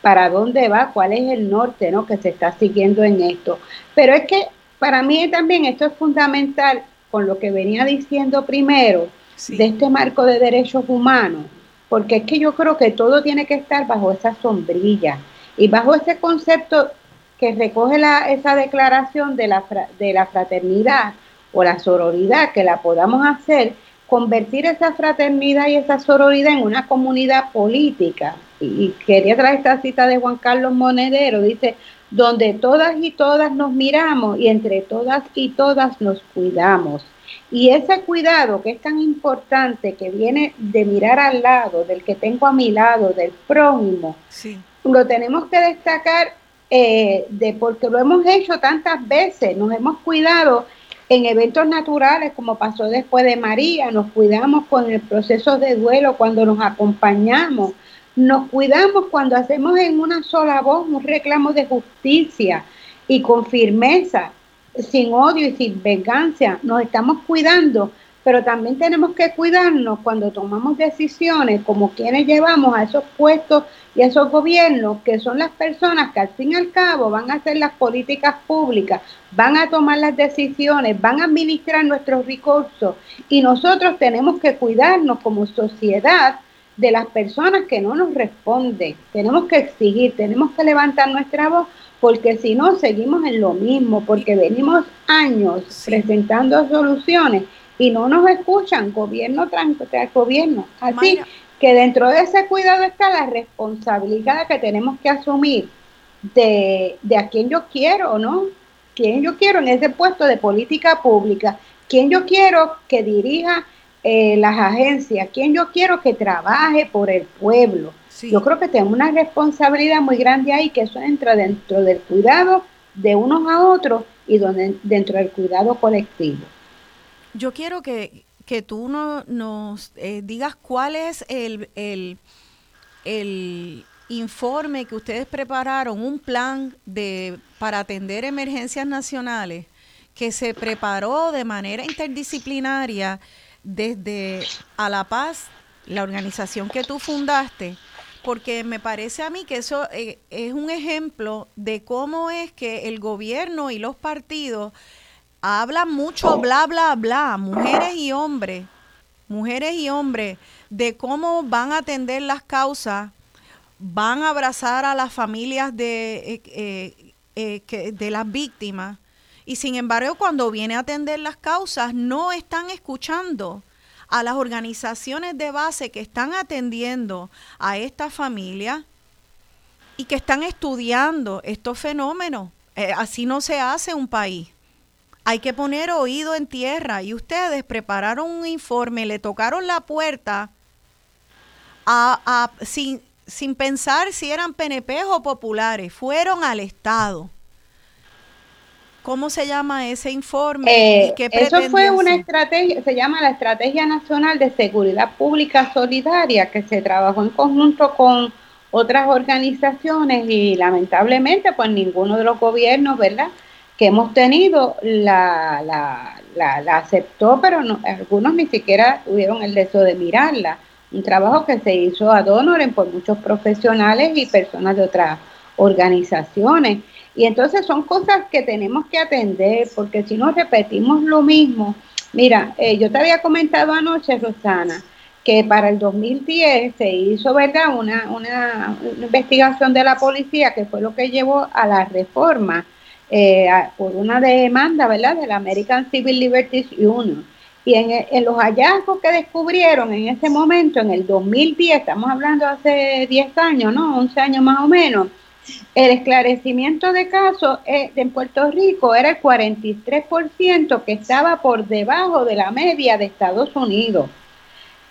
para dónde va, cuál es el norte ¿no? que se está siguiendo en esto. Pero es que para mí también esto es fundamental con lo que venía diciendo primero de este marco de derechos humanos, porque es que yo creo que todo tiene que estar bajo esa sombrilla y bajo ese concepto que recoge la, esa declaración de la, de la fraternidad o la sororidad, que la podamos hacer, convertir esa fraternidad y esa sororidad en una comunidad política y quería traer esta cita de Juan Carlos Monedero, dice, donde todas y todas nos miramos y entre todas y todas nos cuidamos. Y ese cuidado que es tan importante, que viene de mirar al lado, del que tengo a mi lado, del prójimo, lo tenemos que destacar eh, de porque lo hemos hecho tantas veces, nos hemos cuidado en eventos naturales como pasó después de María, nos cuidamos con el proceso de duelo cuando nos acompañamos, nos cuidamos cuando hacemos en una sola voz un reclamo de justicia y con firmeza, sin odio y sin venganza. Nos estamos cuidando, pero también tenemos que cuidarnos cuando tomamos decisiones como quienes llevamos a esos puestos y a esos gobiernos, que son las personas que al fin y al cabo van a hacer las políticas públicas, van a tomar las decisiones, van a administrar nuestros recursos y nosotros tenemos que cuidarnos como sociedad de las personas que no nos responden. Tenemos que exigir, tenemos que levantar nuestra voz, porque si no, seguimos en lo mismo, porque venimos años presentando soluciones y no nos escuchan, gobierno tras, gobierno. Así que dentro de ese cuidado está la responsabilidad que tenemos que asumir de, de a quién yo quiero, ¿no? ¿Quién yo quiero en ese puesto de política pública? ¿Quién yo quiero que dirija eh, las agencias, quién yo quiero que trabaje por el pueblo. Yo creo que tenemos una responsabilidad muy grande ahí, que eso entra dentro del cuidado de unos a otros y donde, dentro del cuidado colectivo. Yo quiero que, que tú no, nos eh, digas cuál es el, el, el informe que ustedes prepararon, un plan de, para atender emergencias nacionales que se preparó de manera interdisciplinaria desde A la Paz, la organización que tú fundaste, porque me parece a mí que eso eh, es un ejemplo de cómo es que el gobierno y los partidos hablan mucho bla, bla, bla, mujeres y hombres, mujeres y hombres, de cómo van a atender las causas, van a abrazar a las familias de, eh, eh, de las víctimas, y sin embargo, cuando viene a atender las causas, no están escuchando a las organizaciones de base que están atendiendo a esta familia y que están estudiando estos fenómenos. Eh, así no se hace un país. Hay que poner oído en tierra y ustedes prepararon un informe, le tocaron la puerta a, sin, sin pensar si eran PNP o populares, fueron al Estado ¿Cómo se llama ese informe? Eh, eso fue una estrategia, se llama la Estrategia Nacional de Seguridad Pública Solidaria, que se trabajó en conjunto con otras organizaciones y lamentablemente pues ninguno de los gobiernos, ¿verdad? Que hemos tenido la, la, la, aceptó, pero no, algunos ni siquiera tuvieron el deseo de mirarla. Un trabajo que se hizo a Donoren por muchos profesionales y personas de otras organizaciones. Y entonces son cosas que tenemos que atender, porque si no repetimos lo mismo, mira, eh, yo te había comentado anoche, Rosana, que para el 2010 se hizo, ¿verdad?, una, una, investigación de la policía que fue lo que llevó a la reforma eh, por una demanda, ¿verdad?, de la American Civil Liberties Union. Y en, los hallazgos que descubrieron en ese momento, en el 2010, estamos hablando hace 10 años, ¿no? 11 años más o menos, el esclarecimiento de casos eh, en Puerto Rico era el 43% que estaba por debajo de la media de Estados Unidos.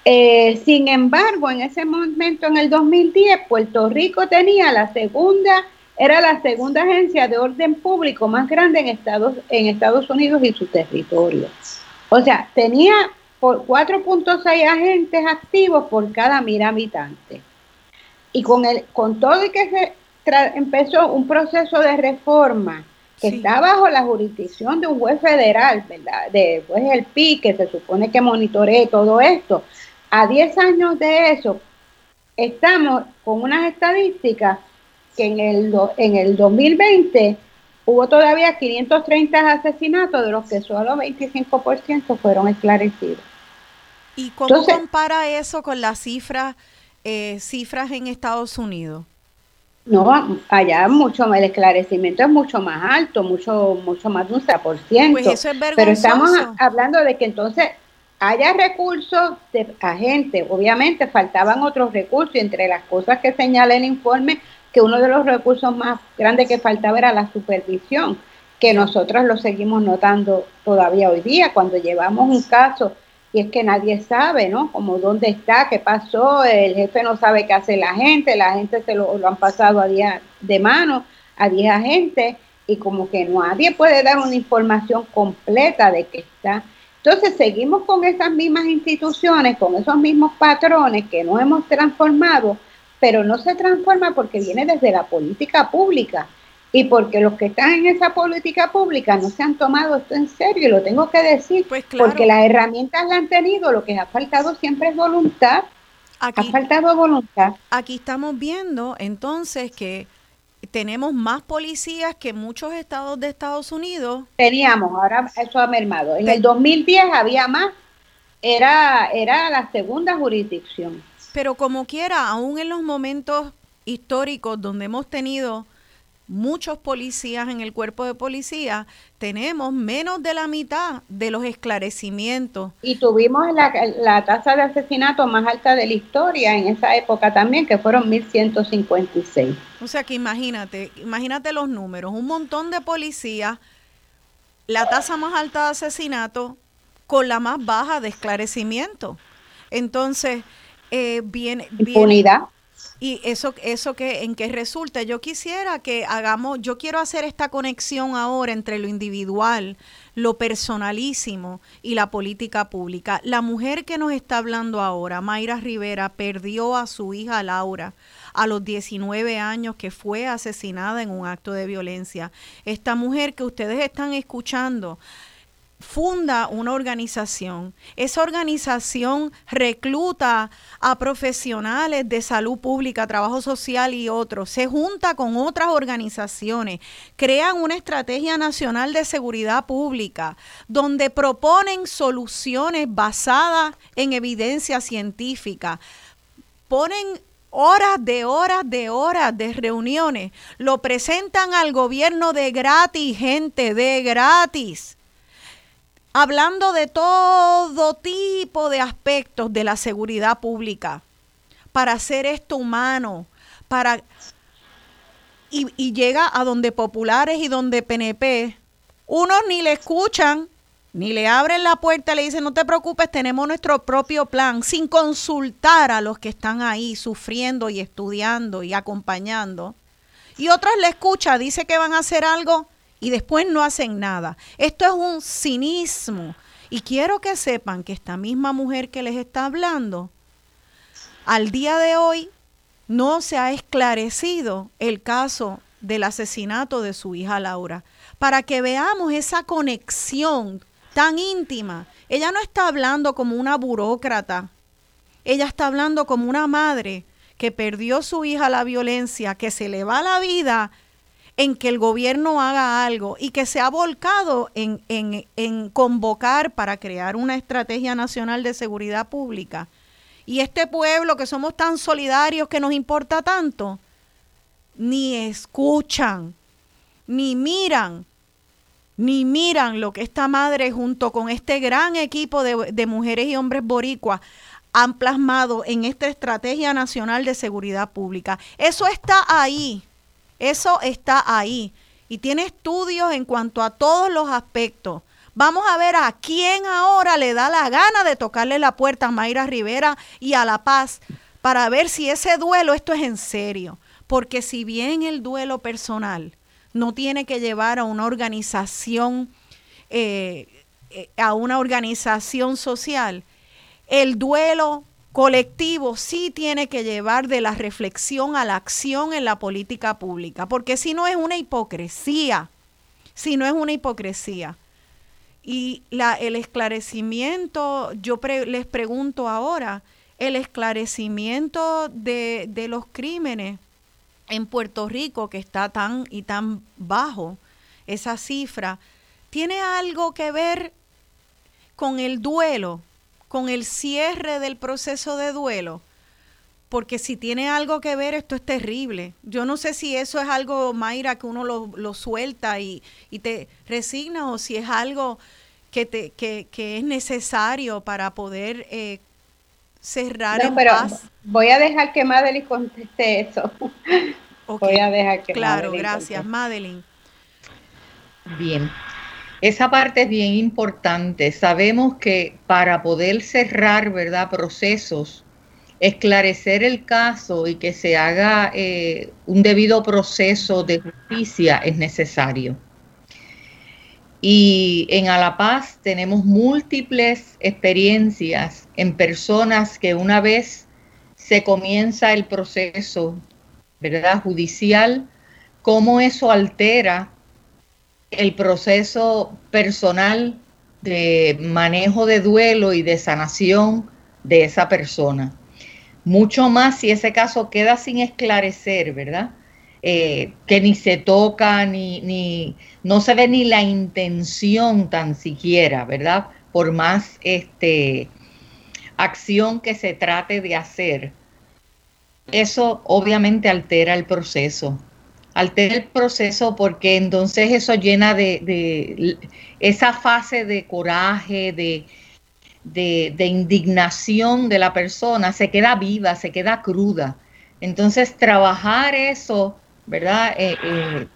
Eh, sin embargo, en ese momento, en el 2010, Puerto Rico tenía la segunda, era la segunda agencia de orden público más grande en Estados, en Estados Unidos y su territorio. O sea, tenía por 4.6 agentes activos por cada mil habitantes. Y con, el, con todo y que se empezó un proceso de reforma que está bajo la jurisdicción de un juez federal, ¿verdad? De juez el PI, que se supone que monitoree todo esto. A 10 años de eso, estamos con unas estadísticas que en el, en el 2020 hubo todavía 530 asesinatos, de los que solo 25% fueron esclarecidos. ¿Y cómo compara eso con las cifras, eh, cifras en Estados Unidos? No, allá mucho el esclarecimiento es mucho más alto, mucho mucho más de un 100%. Pues eso es Pero estamos hablando de que entonces haya recursos de agentes. Obviamente faltaban otros recursos, entre las cosas que señala el informe, que uno de los recursos más grandes que faltaba era la supervisión, que nosotros lo seguimos notando todavía hoy día, cuando llevamos un caso y es que nadie sabe, ¿no? Como dónde está, qué pasó, el jefe no sabe qué hace la gente, la gente se lo, han pasado a día de mano a 10 agentes y como que nadie puede dar una información completa de qué está. Entonces seguimos con esas mismas instituciones, con esos mismos patrones que no hemos transformado, pero no se transforma porque viene desde la política pública y porque los que están en esa política pública no se han tomado esto en serio, y lo tengo que decir, pues porque las herramientas la han tenido, lo que ha faltado siempre es voluntad. ha faltado voluntad. Aquí estamos viendo entonces que tenemos más policías que muchos estados de Estados Unidos. Teníamos, ahora eso ha mermado. En el 2010 había más, era, era la segunda jurisdicción. Pero como quiera, aún en los momentos históricos donde hemos tenido muchos policías en el cuerpo de policía, tenemos menos de la mitad de los esclarecimientos. Y tuvimos la, la tasa de asesinato más alta de la historia en esa época también, que fueron 1.156. O sea que imagínate, imagínate los números, un montón de policías, la tasa más alta de asesinato con la más baja de esclarecimiento. Entonces, eh, viene... Impunidad. Y eso, eso que, en qué resulta. Yo quisiera que hagamos, yo quiero hacer esta conexión ahora entre lo individual, lo personalísimo y la política pública. La mujer que nos está hablando ahora, Mayra Rivera, perdió a su hija Laura a los 19 años que fue asesinada en un acto de violencia. Esta mujer que ustedes están escuchando funda una organización. Esa organización recluta a profesionales de salud pública, trabajo social y otros. Se junta con otras organizaciones, crean una estrategia nacional de seguridad pública donde proponen soluciones basadas en evidencia científica. Ponen horas de horas de horas de reuniones. Lo presentan al gobierno de gratis, gente, de gratis hablando de todo tipo de aspectos de la seguridad pública, para hacer esto humano, para... Y, y llega a donde populares y donde PNP, unos ni le escuchan, ni le abren la puerta, le dicen, no te preocupes, tenemos nuestro propio plan, sin consultar a los que están ahí sufriendo y estudiando y acompañando. Y otros le escucha, dice que van a hacer algo y después no hacen nada. Esto es un cinismo. Y quiero que sepan que esta misma mujer que les está hablando, al día de hoy no se ha esclarecido el caso del asesinato de su hija Laura, para que veamos esa conexión tan íntima. Ella no está hablando como una burócrata, ella está hablando como una madre que perdió su hija la violencia, que se le va la vida en que el gobierno haga algo y que se ha volcado en, en, en convocar para crear una estrategia nacional de seguridad pública y este pueblo que somos tan solidarios que nos importa tanto, ni escuchan, ni miran, ni miran lo que esta madre junto con este gran equipo de, de mujeres y hombres boricuas han plasmado en esta Estrategia Nacional de Seguridad Pública. Eso está ahí, eso está ahí y tiene estudios en cuanto a todos los aspectos. Vamos a ver a quién ahora le da la gana de tocarle la puerta a Mayra Rivera y a La Paz para ver si ese duelo, esto es en serio. Porque si bien el duelo personal no tiene que llevar a una organización, eh, eh, a una organización social, el duelo colectivo sí tiene que llevar de la reflexión a la acción en la política pública, porque si no es una hipocresía, si no es una hipocresía. Y la, el esclarecimiento, yo les pregunto ahora, el esclarecimiento de, de los crímenes en Puerto Rico, que está tan y tan bajo, esa cifra, ¿tiene algo que ver con el duelo? Con el cierre del proceso de duelo, porque si tiene algo que ver, esto es terrible. Yo no sé si eso es algo, Mayra, que uno lo, suelta y, te resigna o si es algo que, te, que, es necesario para poder eh, cerrar no, pero Voy a dejar que Madeline conteste eso. Voy a dejar que Claro, gracias, Madeline. Bien. Esa parte es bien importante. Sabemos que para poder cerrar, ¿verdad?, procesos, esclarecer el caso y que se haga eh, un debido proceso de justicia es necesario. Y en Alapaz tenemos múltiples experiencias en personas que una vez se comienza el proceso, ¿verdad?, judicial, cómo eso altera el proceso personal de manejo de duelo y de sanación de esa persona. Mucho más si ese caso queda sin esclarecer, ¿verdad? Eh, que ni se toca, ni, ni, no se ve ni la intención tan siquiera, ¿verdad? Por más este, acción que se trate de hacer. Eso obviamente altera el proceso altera el proceso porque entonces eso llena de, esa fase de coraje, de, de, indignación de la persona, se queda viva, se queda cruda. Entonces trabajar eso, ¿verdad? Eh, eh,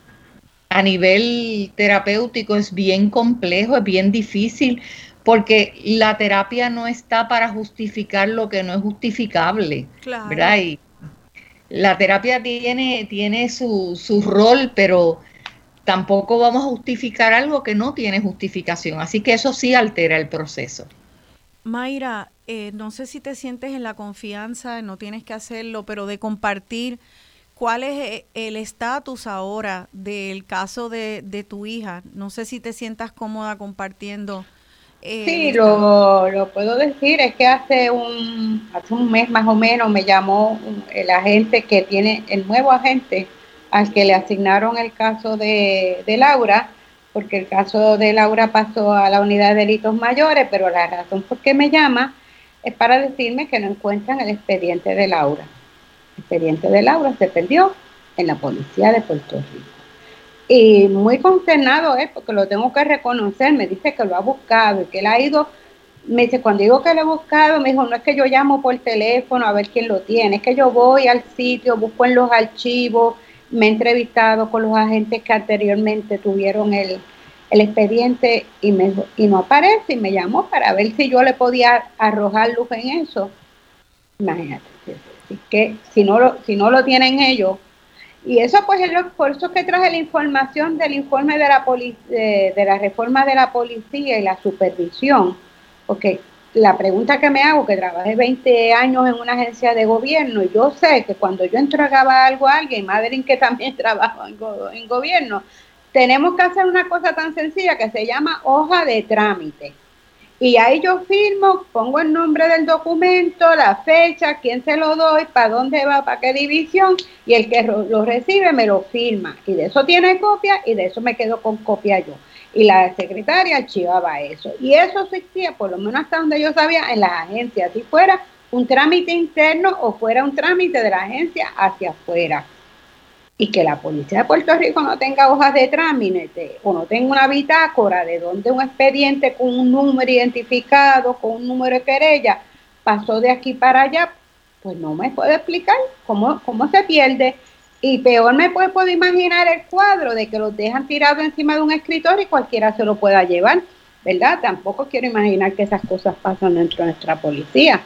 a nivel terapéutico es bien complejo, es bien difícil, porque la terapia no está para justificar lo que no es justificable, ¿verdad? La terapia tiene, tiene su, su rol, pero tampoco vamos a justificar algo que no tiene justificación. Así que eso sí altera el proceso. Mayra, eh, no sé si te sientes en la confianza, no tienes que hacerlo, pero de compartir cuál es eh, el estatus ahora del caso de, de, tu hija. No sé si te sientas cómoda compartiendo sí, lo, lo, puedo decir, es que hace un, hace un mes más o menos me llamó el agente que tiene, el nuevo agente al que le asignaron el caso de, de Laura, porque el caso de Laura pasó a la unidad de delitos mayores, pero la razón por qué me llama es para decirme que no encuentran el expediente de Laura. El expediente de Laura se perdió en la policía de Puerto Rico. Y muy consternado es porque lo tengo que reconocer, me dice que lo ha buscado y que él ha ido, me dice, cuando digo que lo he buscado, me dijo, no es que yo llamo por teléfono a ver quién lo tiene, es que yo voy al sitio, busco en los archivos, me he entrevistado con los agentes que anteriormente tuvieron el, expediente y, me, y no aparece y me llamó para ver si yo le podía arrojar luz en eso. Imagínate, que si no lo, si no lo tienen ellos, y eso pues es por eso que traje la información del informe de la, de, de la reforma de la policía y la supervisión, porque la pregunta que me hago, que trabajé 20 años en una agencia de gobierno, yo sé que cuando yo entregaba algo a alguien, Madeline que también *laughs* trabaja en, en gobierno, tenemos que hacer una cosa tan sencilla que se llama hoja de trámite. Y ahí yo firmo, pongo el nombre del documento, la fecha, quién se lo doy, para dónde va, para qué división, y el que lo recibe me lo firma. Y de eso tiene copia y de eso me quedo con copia yo. Y la secretaria archivaba eso. Y eso existía, por lo menos hasta donde yo sabía, en las agencias. Si fuera un trámite interno o fuera un trámite de la agencia hacia afuera. Y que la policía de Puerto Rico no tenga hojas de trámite o no tenga una bitácora de donde un expediente con un número identificado, con un número de querella, pasó de aquí para allá, pues no me puedo explicar cómo, cómo se pierde. Y peor me puedo, imaginar el cuadro de que los dejan tirados encima de un escritorio y cualquiera se lo pueda llevar, ¿verdad? Tampoco quiero imaginar que esas cosas pasan dentro de nuestra policía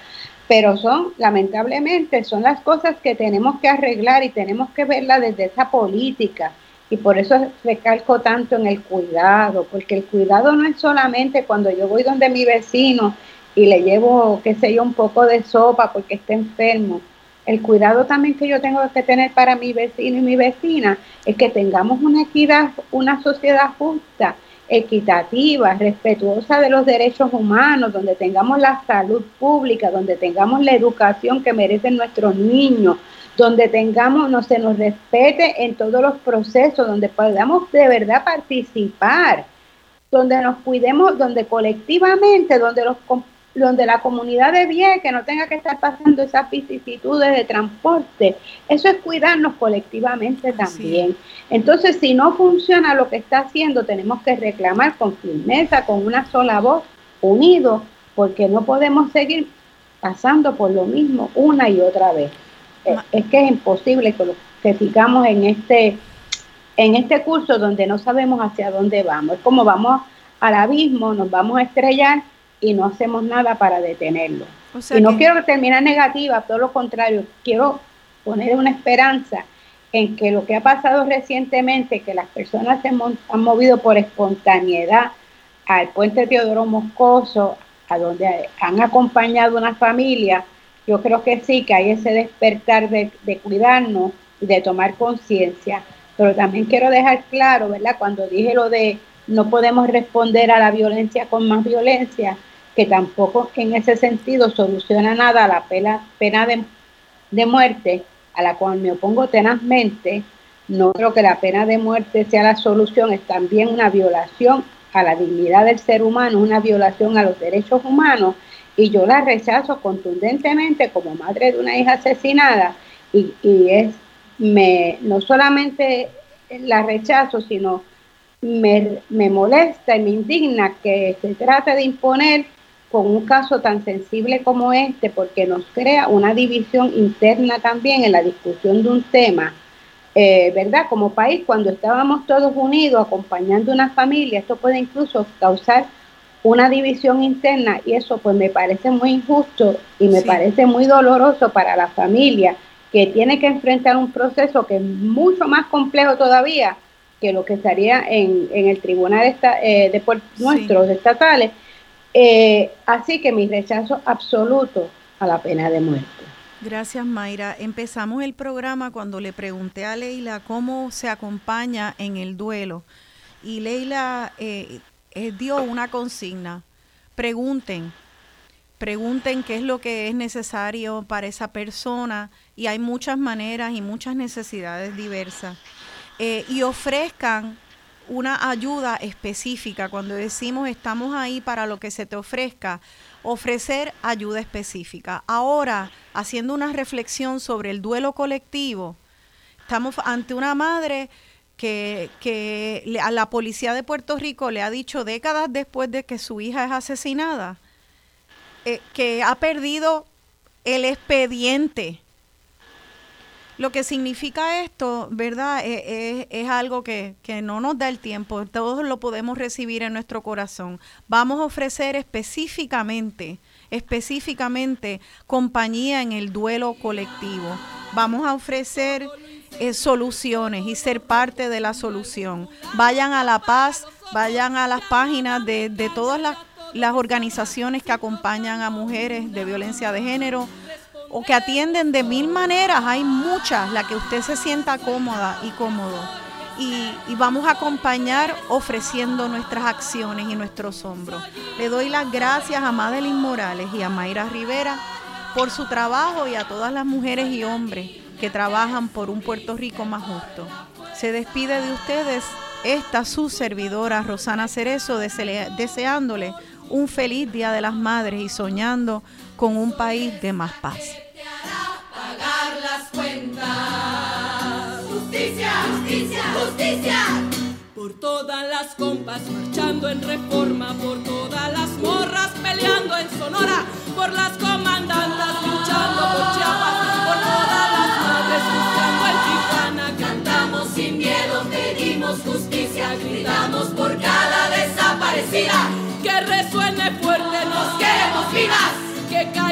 pero son, lamentablemente, son las cosas que tenemos que arreglar y tenemos que verla desde esa política. Y por eso recalco tanto en el cuidado, porque el cuidado no es solamente cuando yo voy donde mi vecino y le llevo, qué sé yo, un poco de sopa porque está enfermo. El cuidado también que yo tengo que tener para mi vecino y mi vecina es que tengamos una equidad, una sociedad justa equitativa, respetuosa de los derechos humanos, donde tengamos la salud pública, donde tengamos la educación que merecen nuestros niños, donde tengamos, no se nos respete en todos los procesos, donde podamos de verdad participar, donde nos cuidemos, donde colectivamente, donde los donde la comunidad de bien que no tenga que estar pasando esas vicisitudes de transporte. Eso es cuidarnos colectivamente también. Entonces, si no funciona lo que está haciendo, tenemos que reclamar con firmeza, con una sola voz, unidos, porque no podemos seguir pasando por lo mismo una y otra vez. Es, que es imposible que, que sigamos en este, en este curso donde no sabemos hacia dónde vamos. Es como vamos al abismo, nos vamos a estrellar y no hacemos nada para detenerlo. y no quiero terminar negativa, todo lo contrario, quiero poner una esperanza en que lo que ha pasado recientemente, que las personas se han movido por espontaneidad al puente Teodoro Moscoso, a donde han acompañado una familia, yo creo que sí, que hay ese despertar de, de cuidarnos y de tomar conciencia. Pero también quiero dejar claro, ¿verdad? Cuando dije lo de no podemos responder a la violencia con más violencia, que tampoco en ese sentido soluciona nada la pena, de, de muerte, a la cual me opongo tenazmente. No creo que la pena de muerte sea la solución, es también una violación a la dignidad del ser humano, una violación a los derechos humanos, y yo la rechazo contundentemente como madre de una hija asesinada, y, y es, me, no solamente la rechazo, sino me, me molesta y me indigna que se trate de imponer con un caso tan sensible como este, porque nos crea una división interna también en la discusión de un tema, eh, ¿verdad? Como país, cuando estábamos todos unidos acompañando una familia, esto puede incluso causar una división interna y eso pues me parece muy injusto y me parece muy doloroso para la familia que tiene que enfrentar un proceso que es mucho más complejo todavía que lo que estaría en, en el tribunal esta, eh, de nuestros estatales eh, así que mi rechazo absoluto a la pena de muerte. Gracias, Mayra. Empezamos el programa cuando le pregunté a Leila cómo se acompaña en el duelo. Y Leila eh, eh, dio una consigna. Pregunten, pregunten qué es lo que es necesario para esa persona. Y hay muchas maneras y muchas necesidades diversas. y ofrezcan una ayuda específica. Cuando decimos estamos ahí para lo que se te ofrezca, ofrecer ayuda específica. Ahora, haciendo una reflexión sobre el duelo colectivo, estamos ante una madre que, que a la policía de Puerto Rico le ha dicho décadas después de que su hija es asesinada, eh, que ha perdido el expediente lo que significa esto, ¿verdad? Es, e, es, algo que, que, no nos da el tiempo, todos lo podemos recibir en nuestro corazón. Vamos a ofrecer específicamente, específicamente compañía en el duelo colectivo. Vamos a ofrecer eh, soluciones y ser parte de la solución. Vayan a La Paz, vayan a las páginas de, de todas las, las organizaciones que acompañan a mujeres de violencia de género o que atienden de mil maneras, hay muchas, la que usted se sienta cómoda y cómodo. Y, vamos a acompañar ofreciendo nuestras acciones y nuestros hombros. Le doy las gracias a Madeline Morales y a Mayra Rivera por su trabajo y a todas las mujeres y hombres que trabajan por un Puerto Rico más justo. Se despide de ustedes esta su servidora Rosana Cerezo deseándole un feliz Día de las Madres y soñando con un país de más paz. Justicia, justicia, justicia. Por todas las compas marchando en reforma, por todas las morras peleando en Sonora, por las comandantas luchando por Chiapas, por todas las madres buscando en Tijuana. Cantamos sin miedo, pedimos justicia, gritamos por cada desaparecida. Que resuene fuerte chegar.